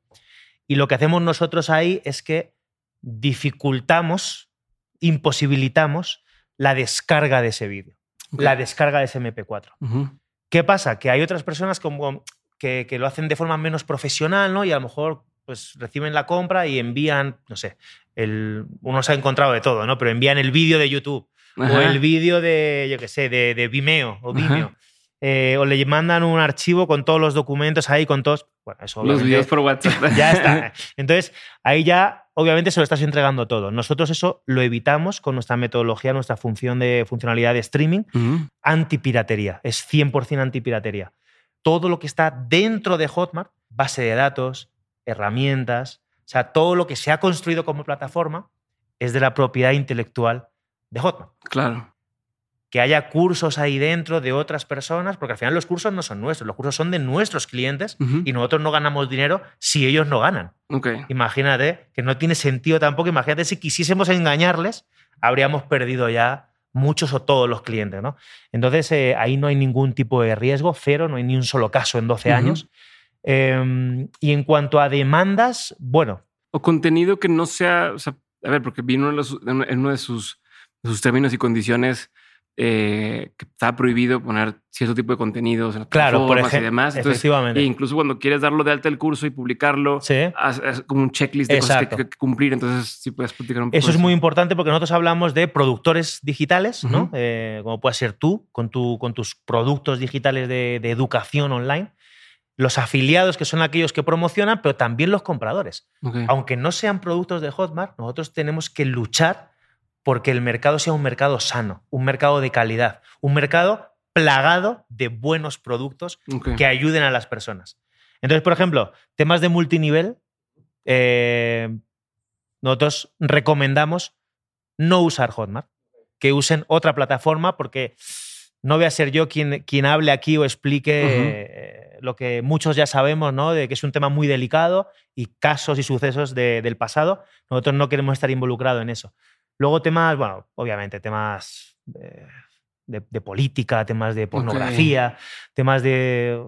Y lo que hacemos nosotros ahí es que dificultamos, imposibilitamos la descarga de ese vídeo, la descarga de ese MP4. Ujú. ¿Qué pasa? Que hay otras personas como que, que lo hacen de forma menos profesional, ¿no? Y a lo mejor pues reciben la compra y envían, no sé, el, uno se ha encontrado de todo, ¿no? Pero envían el vídeo de YouTube o el vídeo de, yo qué sé, de, de Vimeo o. Vimeo. Eh, o le mandan un archivo con todos los documentos ahí, con todos... Bueno, eso Los videos por WhatsApp. <laughs> ya está. <laughs> Entonces, ahí ya, obviamente, se lo estás entregando todo. Nosotros eso lo evitamos con nuestra metodología, nuestra función de funcionalidad de streaming, antipiratería. Es 100% antipiratería. Todo lo que está dentro de Hotmart, base de datos, herramientas, o sea, todo lo que se ha construido como plataforma es de la propiedad intelectual de Hotmart. Claro. Que haya cursos ahí dentro de otras personas, porque al final los cursos no son nuestros, los cursos son de nuestros clientes Ujú. y nosotros no ganamos dinero si ellos no ganan. Ok. Imagínate, que no tiene sentido tampoco. Imagínate si quisiésemos engañarles, habríamos perdido ya muchos o todos los clientes, ¿no? Entonces, eh, ahí no hay ningún tipo de riesgo, cero, no hay ni un solo caso en 12 Ujú. años. Eh, y en cuanto a demandas, bueno, O contenido que no sea, o sea, a ver, porque vino en, los- en uno de sus, de sus términos y condiciones eh, que está prohibido poner cierto tipo de contenidos en las claro, por y demás. Entonces, efectivamente. e incluso cuando quieres darlo de alta el curso y publicarlo, Sí. haz, haz como un checklist de cosas que, Exacto. que- cumplir. Entonces, sí puedes platicar un poco. Eso es muy importante porque nosotros hablamos de productores digitales, ¿no? Ujú. Eh, como puedes ser tú, con, tu, con tus productos digitales de, de educación online. Los afiliados, que son aquellos que promocionan, pero también los compradores. Aunque no sean productos de Hotmart, nosotros tenemos que luchar porque el mercado sea un mercado sano, un mercado de calidad, un mercado plagado de buenos productos que ayuden a las personas. Entonces, por ejemplo, temas de multinivel, eh, nosotros recomendamos no usar Hotmart, que usen otra plataforma porque no voy a ser yo quien, quien hable aquí o explique eh, lo que muchos ya sabemos, ¿no? De que es un tema muy delicado y casos y sucesos de- del pasado. Nosotros no queremos estar involucrados en eso. Luego temas, bueno, obviamente temas de, de- de política, temas de pornografía, temas de,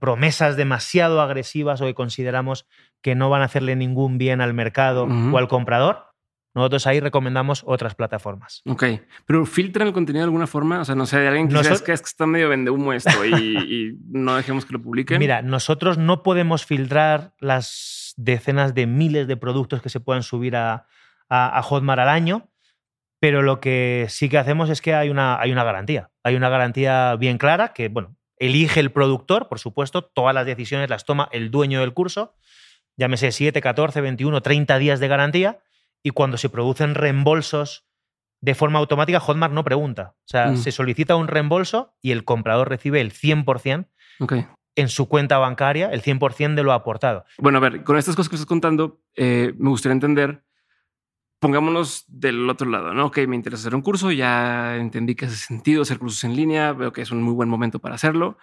promesas demasiado agresivas o que consideramos que no van a hacerle ningún bien al mercado o al comprador. Nosotros ahí recomendamos otras plataformas. Ok, pero filtran el contenido de alguna forma. O sea, no sé, de alguien que que es que está medio vende humo esto y, y no dejemos que lo publiquen. Mira, nosotros no podemos filtrar las decenas de miles de productos que se puedan subir a, a- a Hotmart al año, pero lo que sí que hacemos es que hay una, hay una garantía. Hay una garantía bien clara que, bueno, elige el productor, por supuesto, todas las decisiones las toma el dueño del curso, llámese 7, 14, 21, 30 días de garantía, y cuando se producen reembolsos de forma automática, Hotmart no pregunta. O sea, Mm. se solicita un reembolso y el comprador recibe el 100% Ok. en su cuenta bancaria el 100% de lo aportado. Bueno, a ver, con estas cosas que estás contando, eh, me gustaría entender, pongámonos del otro lado, ¿no? Ok, me interesa hacer un curso, ya entendí que hace sentido hacer cursos en línea, veo que es un muy buen momento para hacerlo.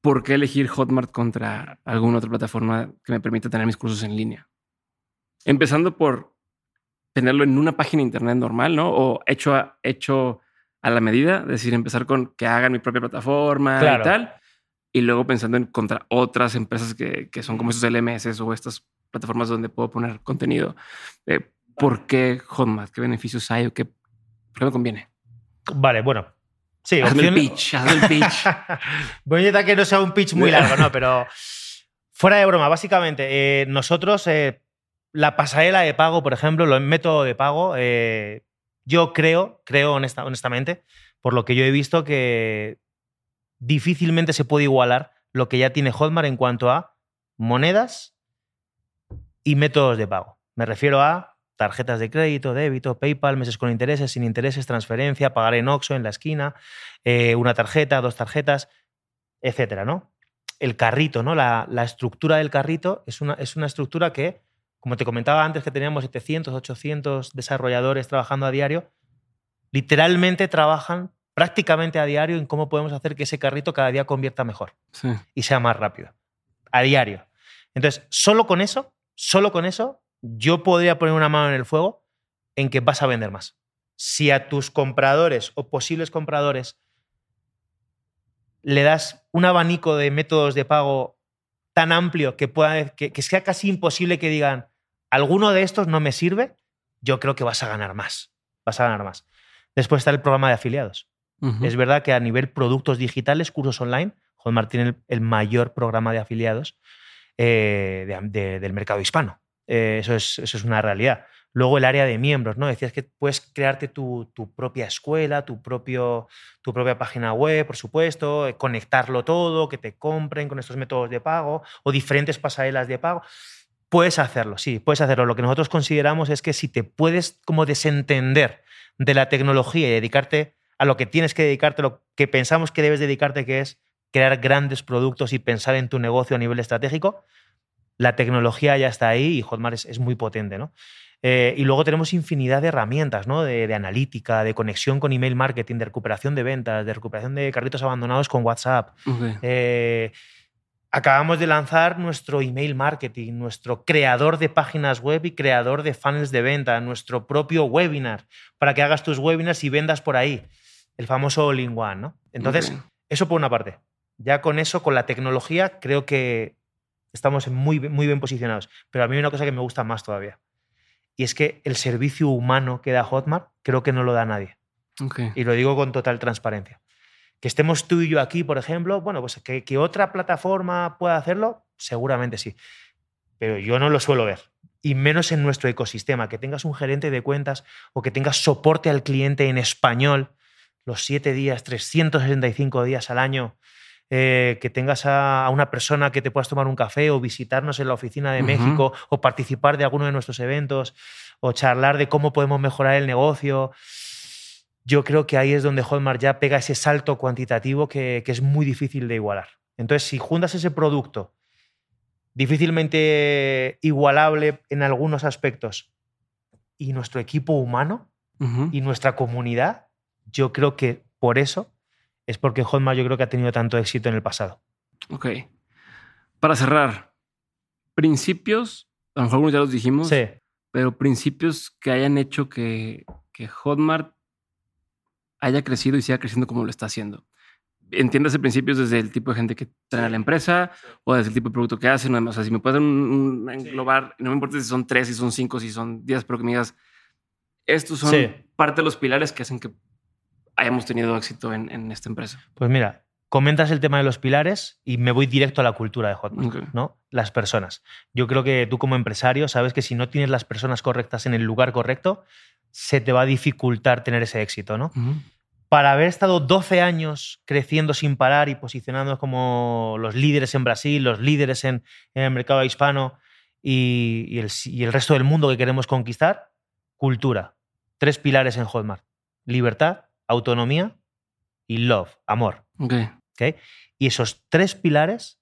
¿Por qué elegir Hotmart contra alguna otra plataforma que me permita tener mis cursos en línea? Empezando por tenerlo en una página de internet normal, ¿no? O hecho a, hecho a la medida, es decir, empezar con que hagan mi propia plataforma Claro. y tal. Y luego pensando en contra otras empresas que, que son como esos LMS o estas plataformas donde puedo poner contenido. Eh, ¿Por qué Hotmart? ¿Qué beneficios hay o qué, por qué me conviene? Vale, bueno. Sí, Hazme el opción- pitch, hazme el pitch. <laughs> Voy a intentar que no sea un pitch muy largo, no, pero fuera de broma, básicamente, eh, nosotros, eh, la pasarela de pago, por ejemplo, el método de pago, eh, yo creo, creo honesta- honestamente, por lo que yo he visto, que difícilmente se puede igualar lo que ya tiene Hotmart en cuanto a monedas y métodos de pago. Me refiero a tarjetas de crédito, débito, PayPal, meses con intereses, sin intereses, transferencia, pagar en Oxxo, en la esquina, eh, una tarjeta, dos tarjetas, etcétera, ¿no? El carrito, ¿no? La, la estructura del carrito es una, es una estructura que, como te comentaba antes, que teníamos 700, 800 desarrolladores trabajando a diario, literalmente trabajan prácticamente a diario en cómo podemos hacer que ese carrito cada día convierta mejor Sí. y sea más rápido. A diario. Entonces, solo con eso, solo con eso, yo podría poner una mano en el fuego en que vas a vender más. Si a tus compradores o posibles compradores le das un abanico de métodos de pago tan amplio que, pueda, que, que sea casi imposible que digan, alguno de estos no me sirve, yo creo que vas a ganar más. Vas a ganar más. Después está el programa de afiliados. Es verdad que a nivel productos digitales, cursos online, Hotmart tiene el, mayor programa de afiliados eh, del mercado hispano. Eh, eso, es, eso, es, una realidad. Luego el área de miembros, ¿no? Decías que puedes crearte tu, tu, propia escuela, tu, propio, tu propia página web, por supuesto, eh, conectarlo todo, que te compren con estos métodos de pago o diferentes pasarelas de pago. Puedes hacerlo, sí, puedes hacerlo. Lo que nosotros consideramos es que si te puedes como desentender de la tecnología y dedicarte a lo que tienes que dedicarte, lo que pensamos que debes dedicarte, que es crear grandes productos y pensar en tu negocio a nivel estratégico, la tecnología ya está ahí y Hotmart es, muy potente, ¿no? Eh, y luego tenemos infinidad de herramientas, ¿no? De, analítica, de conexión con email marketing, de recuperación de ventas, de recuperación de carritos abandonados con WhatsApp. Eh, acabamos de lanzar nuestro email marketing, nuestro creador de páginas web y creador de funnels de venta, nuestro propio webinar, para que hagas tus webinars y vendas por ahí. El famoso all-in-one, ¿no? Entonces, eso por una parte. Ya con eso, con la tecnología, creo que estamos muy, muy bien posicionados. Pero a mí hay una cosa que me gusta más todavía. Y es que el servicio humano que da Hotmart, creo que no lo da nadie. Y lo digo con total transparencia. Que estemos tú y yo aquí, por ejemplo, bueno, pues que, que otra plataforma pueda hacerlo, seguramente sí. Pero yo no lo suelo ver. Y menos en nuestro ecosistema. Que tengas un gerente de cuentas o que tengas soporte al cliente en español los siete días, 365 días al año, eh, que tengas a, una persona que te puedas tomar un café o visitarnos en la oficina de México o participar de alguno de nuestros eventos o charlar de cómo podemos mejorar el negocio yo creo que ahí es donde Hotmart ya pega ese salto cuantitativo que, es muy difícil de igualar. Entonces, si juntas ese producto difícilmente igualable en algunos aspectos y nuestro equipo humano y nuestra comunidad, yo creo que por eso es porque Hotmart yo creo que ha tenido tanto éxito en el pasado. Ok. Para cerrar, principios, a lo mejor algunos ya los dijimos, sí. pero principios que hayan hecho que, que Hotmart haya crecido y siga creciendo como lo está haciendo. Entiéndase principios desde el tipo de gente que trae a la empresa o desde el tipo de producto que hacen. O sea, si me puedes englobar, no me importa si son tres, si son cinco, si son diez, pero que me digas, estos son parte de los pilares que hacen que hayamos tenido éxito en, esta empresa. Pues mira, comentas el tema de los pilares y me voy directo a la cultura de Hotmart, ¿no? Las personas. Yo creo que tú como empresario sabes que si no tienes las personas correctas en el lugar correcto, se te va a dificultar tener ese éxito, ¿no? Para haber estado 12 años creciendo sin parar y posicionándonos como los líderes en Brasil, los líderes en, el mercado hispano y, el, resto del mundo que queremos conquistar, cultura. Tres pilares en Hotmart. Libertad, autonomía y love, amor. Y esos tres pilares,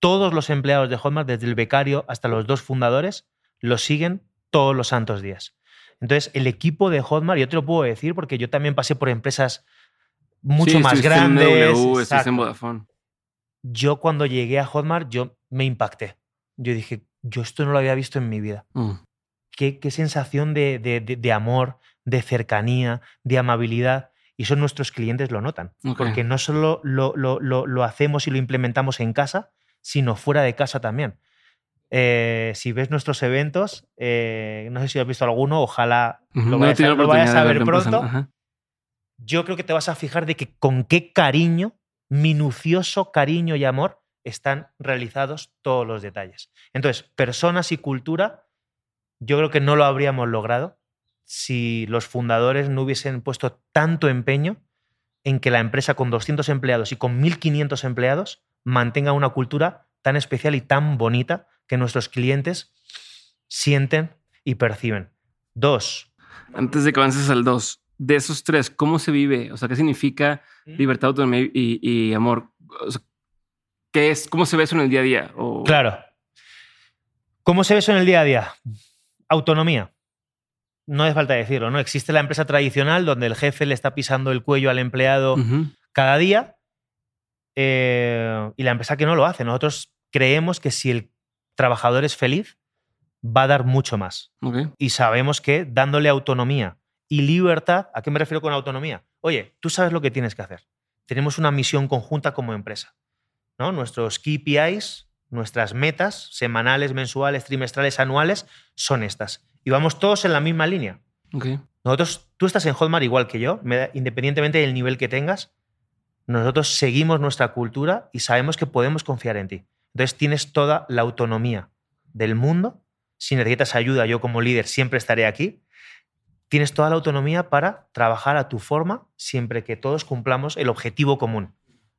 todos los empleados de Hotmart, desde el becario hasta los dos fundadores, los siguen todos los santos días. Entonces, el equipo de Hotmart, yo te lo puedo decir porque yo también pasé por empresas mucho más grandes. En Vodafone. Yo cuando llegué a Hotmart, yo me impacté. Yo dije, yo esto no lo había visto en mi vida. Mm. Qué, sensación de, amor, de cercanía, de amabilidad. Y eso nuestros clientes lo notan. Porque no solo lo, lo, hacemos y lo implementamos en casa, sino fuera de casa también. Eh, si ves nuestros eventos, eh, no sé si has visto alguno, ojalá lo, vayas, a, ver pronto. Yo creo que te vas a fijar de que con qué cariño, minucioso cariño y amor están realizados todos los detalles. Entonces, personas y cultura, yo creo que no lo habríamos logrado si los fundadores no hubiesen puesto tanto empeño en que la empresa con 200 empleados y con 1.500 empleados mantenga una cultura tan especial y tan bonita que nuestros clientes sienten y perciben. Dos. Antes de que avances al dos, de esos tres, ¿cómo se vive? O sea, ¿qué significa libertad, autonomía y, amor? ¿Qué es? ¿Cómo se ve eso en el día a día? Claro. ¿Cómo se ve eso en el día a día? Autonomía. No hace falta decirlo, ¿no? Existe la empresa tradicional donde el jefe le está pisando el cuello al empleado cada día eh, y la empresa que no lo hace. Nosotros creemos que si el trabajador es feliz, va a dar mucho más. Y sabemos que dándole autonomía y libertad, ¿a qué me refiero con autonomía? Oye, tú sabes lo que tienes que hacer. Tenemos una misión conjunta como empresa. ¿no? Nuestros KPIs, nuestras metas semanales, mensuales, trimestrales, anuales son estas. Y vamos todos en la misma línea. Nosotros, tú estás en Hotmart igual que yo, independientemente del nivel que tengas, nosotros seguimos nuestra cultura y sabemos que podemos confiar en ti. Entonces tienes toda la autonomía del mundo. Si necesitas ayuda, yo como líder siempre estaré aquí. Tienes toda la autonomía para trabajar a tu forma siempre que todos cumplamos el objetivo común.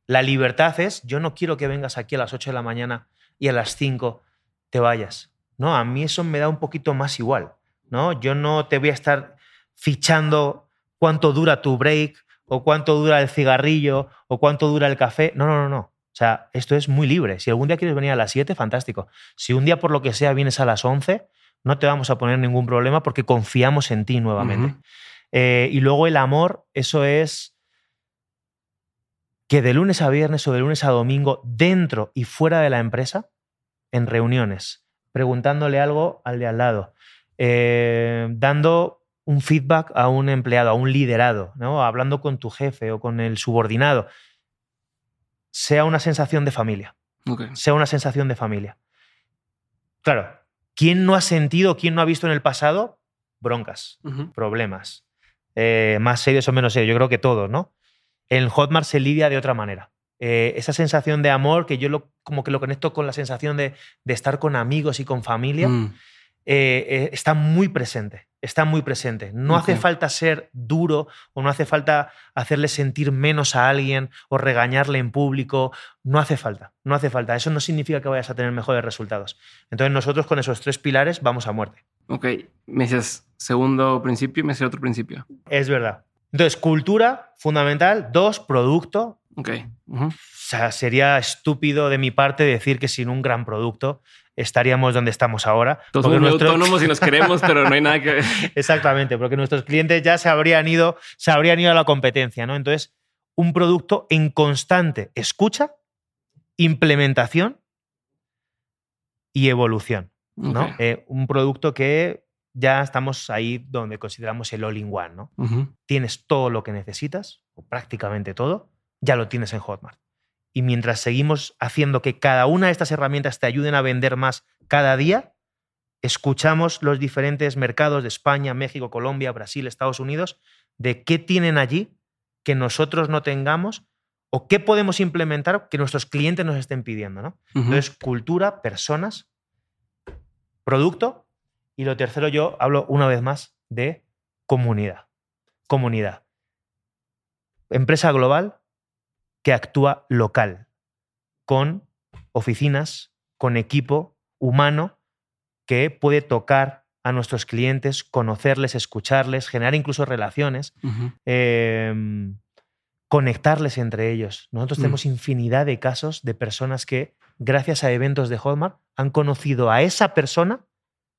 La libertad es, yo no quiero que vengas aquí a las 8 de la mañana y a las 5 te vayas. No, a mí eso me da un poquito más igual. ¿no? Yo no te voy a estar fichando cuánto dura tu break o cuánto dura el cigarrillo o cuánto dura el café. No, no, no, no. O sea, esto es muy libre. Si algún día quieres venir a las 7, fantástico. Si un día por lo que sea vienes a las 11, no te vamos a poner ningún problema porque confiamos en ti nuevamente. Eh, y luego el amor, eso es que de lunes a viernes o de lunes a domingo, dentro y fuera de la empresa, en reuniones, preguntándole algo al de al lado, eh, dando un feedback a un empleado, a un liderado, ¿no? hablando con tu jefe o con el subordinado, sea una sensación de familia. Sea una sensación de familia. Claro, ¿quién no ha sentido, quién no ha visto en el pasado broncas, problemas? Eh, más serios o menos serios, yo creo que todos, ¿no? En Hotmart se lidia de otra manera. Eh, esa sensación de amor que yo lo, como que lo conecto con la sensación de, estar con amigos y con familia. Mm. Eh, eh, está muy presente, está muy presente. No hace falta ser duro o no hace falta hacerle sentir menos a alguien o regañarle en público, no hace falta, no hace falta. Eso no significa que vayas a tener mejores resultados. Entonces nosotros con esos tres pilares vamos a muerte. Ok, me dices segundo principio y me dices otro principio. Es verdad. Entonces, cultura, fundamental. Dos, producto. Ok. O sea, sería estúpido de mi parte decir que sin un gran producto estaríamos donde estamos ahora. Todos somos autónomos y nos queremos, pero no hay nada que. <laughs> Exactamente, porque nuestros clientes ya se habrían ido, se habrían ido a la competencia, ¿no? Entonces, un producto en constante escucha, implementación y evolución. ¿no? Eh, un producto que ya estamos ahí donde consideramos el all-in-one. ¿no? Tienes todo lo que necesitas, o prácticamente todo, ya lo tienes en Hotmart y mientras seguimos haciendo que cada una de estas herramientas te ayuden a vender más cada día, escuchamos los diferentes mercados de España, México, Colombia, Brasil, Estados Unidos, de qué tienen allí que nosotros no tengamos o qué podemos implementar que nuestros clientes nos estén pidiendo. ¿no? Entonces, cultura, personas, producto y lo tercero yo hablo una vez más de comunidad. Comunidad. Empresa global, que actúa local, con oficinas, con equipo humano que puede tocar a nuestros clientes, conocerles, escucharles, generar incluso relaciones, em, conectarles entre ellos. Nosotros mm. tenemos infinidad de casos de personas que, gracias a eventos de Hotmart, han conocido a esa persona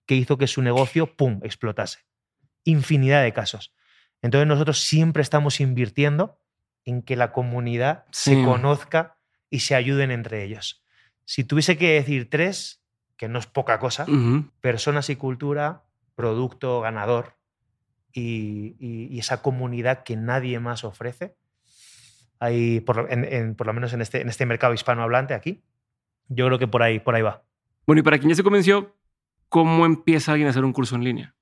que hizo que su negocio, ¡pum!, explotase. Infinidad de casos. Entonces nosotros siempre estamos invirtiendo en que la comunidad se conozca y se ayuden entre ellos. Si tuviese que decir tres, que no es poca cosa, personas y cultura, producto ganador y, esa comunidad que nadie más ofrece, ahí, por, por lo menos en este, en este mercado hispanohablante aquí, yo creo que por ahí, por ahí va. Bueno, y para quien ya se convenció, ¿cómo empieza alguien a hacer un curso en línea?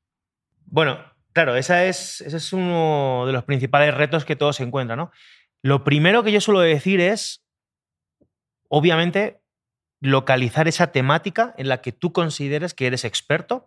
Bueno, Claro, esa es, ese es uno de los principales retos que todos se encuentran. ¿no? Lo primero que yo suelo decir es, obviamente, localizar esa temática en la que tú consideres que eres experto.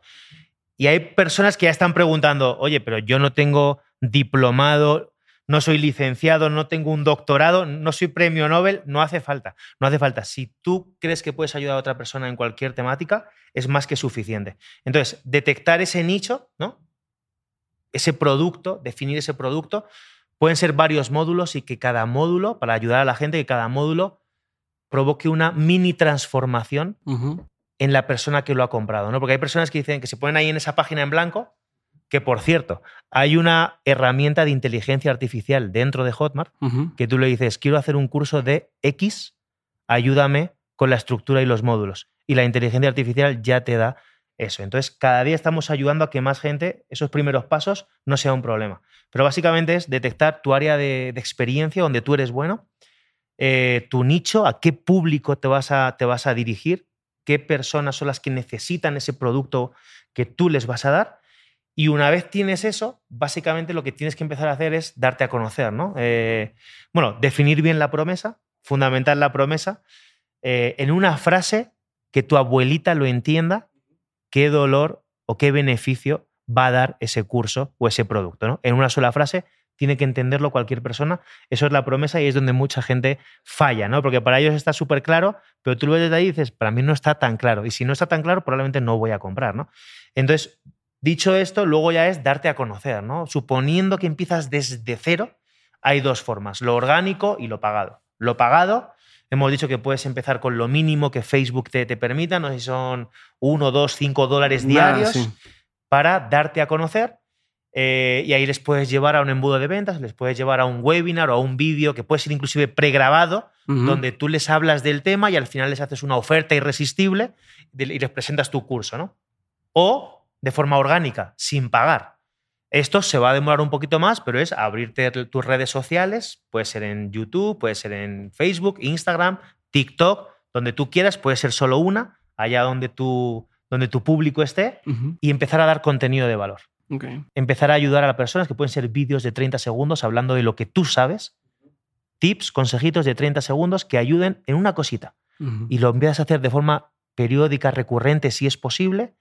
Y hay personas que ya están preguntando, oye, pero yo no tengo diplomado, no soy licenciado, no tengo un doctorado, no soy premio Nobel, no hace falta. No hace falta. Si tú crees que puedes ayudar a otra persona en cualquier temática, es más que suficiente. Entonces, detectar ese nicho, ¿no? Ese producto, definir ese producto. Pueden ser varios módulos y que cada módulo, para ayudar a la gente, que cada módulo provoque una mini transformación en la persona que lo ha comprado. ¿no? Porque hay personas que dicen que se ponen ahí en esa página en blanco, que por cierto, hay una herramienta de inteligencia artificial dentro de Hotmart que tú le dices, quiero hacer un curso de X, ayúdame con la estructura y los módulos. Y la inteligencia artificial ya te da eso. Entonces, cada día estamos ayudando a que más gente, esos primeros pasos, no sea un problema. Pero básicamente es detectar tu área de, experiencia donde tú eres bueno, eh, tu nicho, a qué público te vas a, te vas a dirigir, qué personas son las que necesitan ese producto que tú les vas a dar. Y una vez tienes eso, básicamente lo que tienes que empezar a hacer es darte a conocer, ¿no? Eh, bueno, definir bien la promesa, fundamental la promesa, eh, en una frase que tu abuelita lo entienda, qué dolor o qué beneficio va a dar ese curso o ese producto, ¿no? En una sola frase tiene que entenderlo cualquier persona. Eso es la promesa y es donde mucha gente falla, ¿no? Porque para ellos está súper claro, pero tú lo ves ahí y dices, para mí no está tan claro. Y si no está tan claro, probablemente no voy a comprar, ¿no? Entonces, dicho esto, luego ya es darte a conocer, ¿no? Suponiendo que empiezas desde cero, hay dos formas, lo orgánico y lo pagado. Lo pagado, hemos dicho que puedes empezar con lo mínimo que Facebook te, te permita, no sé si son uno, dos, cinco dólares diarios para darte a conocer eh, y ahí les puedes llevar a un embudo de ventas, les puedes llevar a un webinar o a un vídeo que puede ser inclusive pregrabado, donde tú les hablas del tema y al final les haces una oferta irresistible y les presentas tu curso, ¿no? O de forma orgánica, sin pagar. Esto se va a demorar un poquito más, pero es abrirte tus redes sociales, puede ser en YouTube, puede ser en Facebook, Instagram, TikTok, donde tú quieras, puede ser solo una, allá donde tu, donde tu público esté, y empezar a dar contenido de valor. Empezar a ayudar a las personas, que pueden ser vídeos de 30 segundos hablando de lo que tú sabes, tips, consejitos de 30 segundos que ayuden en una cosita. Y lo empiezas a hacer de forma periódica, recurrente, si es posible,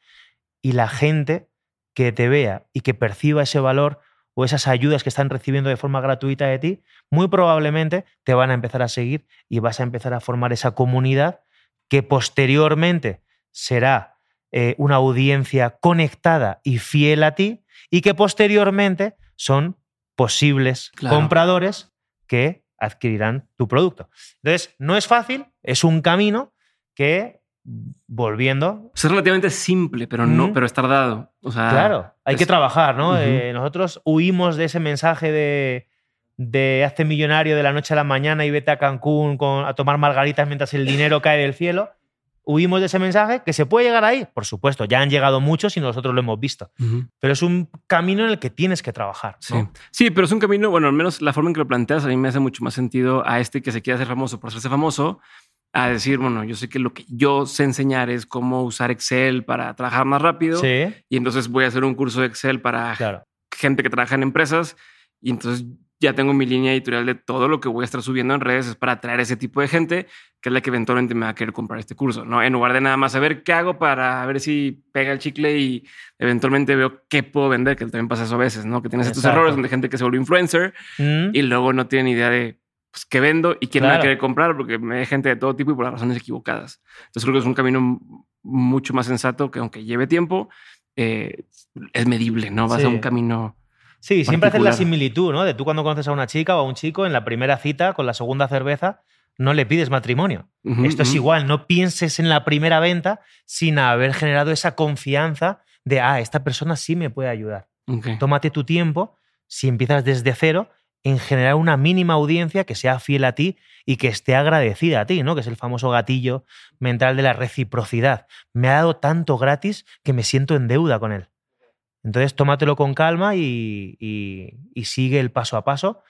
y la gente que te vea y que perciba ese valor o esas ayudas que están recibiendo de forma gratuita de ti, muy probablemente te van a empezar a seguir y vas a empezar a formar esa comunidad que posteriormente será eh, una audiencia conectada y fiel a ti y que posteriormente son posibles compradores que adquirirán tu producto. Entonces, no es fácil, es un camino que volviendo. Es relativamente simple, pero no, pero estar dado. claro, hay que trabajar, ¿no? Eh, nosotros huimos de ese mensaje de, de hazte millonario de la noche a la mañana y vete a Cancún a tomar margaritas mientras el dinero cae del cielo huimos de ese mensaje, que se puede llegar ahí, por supuesto, ya han llegado muchos y nosotros lo hemos visto, pero es un camino en el que tienes que trabajar. Sí. pero es un camino, bueno, al menos la forma en que lo planteas a mí me hace mucho más sentido a este que se quiere hacer famoso por hacerse famoso, a decir, bueno, yo sé que lo que yo sé enseñar es cómo usar Excel para trabajar más rápido y entonces voy a hacer un curso de Excel para gente que trabaja en empresas y entonces ya tengo mi línea editorial de todo lo que voy a estar subiendo en redes es para atraer ese tipo de gente que es la que eventualmente me va a querer comprar este curso, ¿no? En lugar de nada más saber qué hago para ver si pega el chicle y eventualmente veo qué puedo vender, que también pasa eso a veces, ¿no? Que tienes estos errores donde gente que se vuelve influencer mm. y luego no tiene ni idea de pues, qué vendo y quién me va a querer comprar porque me hay gente de todo tipo y por las razones equivocadas. Entonces creo que es un camino mucho más sensato que aunque lleve tiempo, eh, es medible, ¿no? Vas a un camino Sí, siempre haces la similitud, ¿no? De tú cuando conoces a una chica o a un chico en la primera cita con la segunda cerveza, no le pides matrimonio. Esto es igual, no pienses en la primera venta sin haber generado esa confianza de, ah, esta persona sí me puede ayudar. Tómate tu tiempo, si empiezas desde cero, en generar una mínima audiencia que sea fiel a ti y que esté agradecida a ti, ¿no? Que es el famoso gatillo mental de la reciprocidad. Me ha dado tanto gratis que me siento en deuda con él. Entonces, tómatelo con calma y, sigue el paso a paso.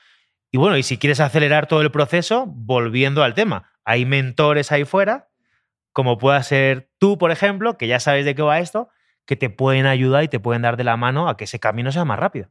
Y bueno, y si quieres acelerar todo el proceso, volviendo al tema, hay mentores ahí fuera, como pueda ser tú, por ejemplo, que ya sabes de qué va esto, que te pueden ayudar y te pueden dar de la mano a que ese camino sea más rápido.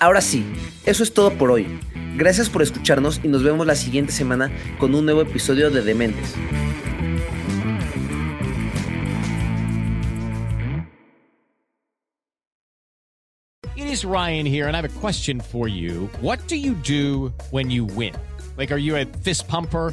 Ahora sí, eso es todo por hoy. Gracias por escucharnos y nos vemos la siguiente semana con un nuevo episodio de Dementes. It is Ryan here, and I have a question for you. What do you do when you win? Like, are you a fist pumper?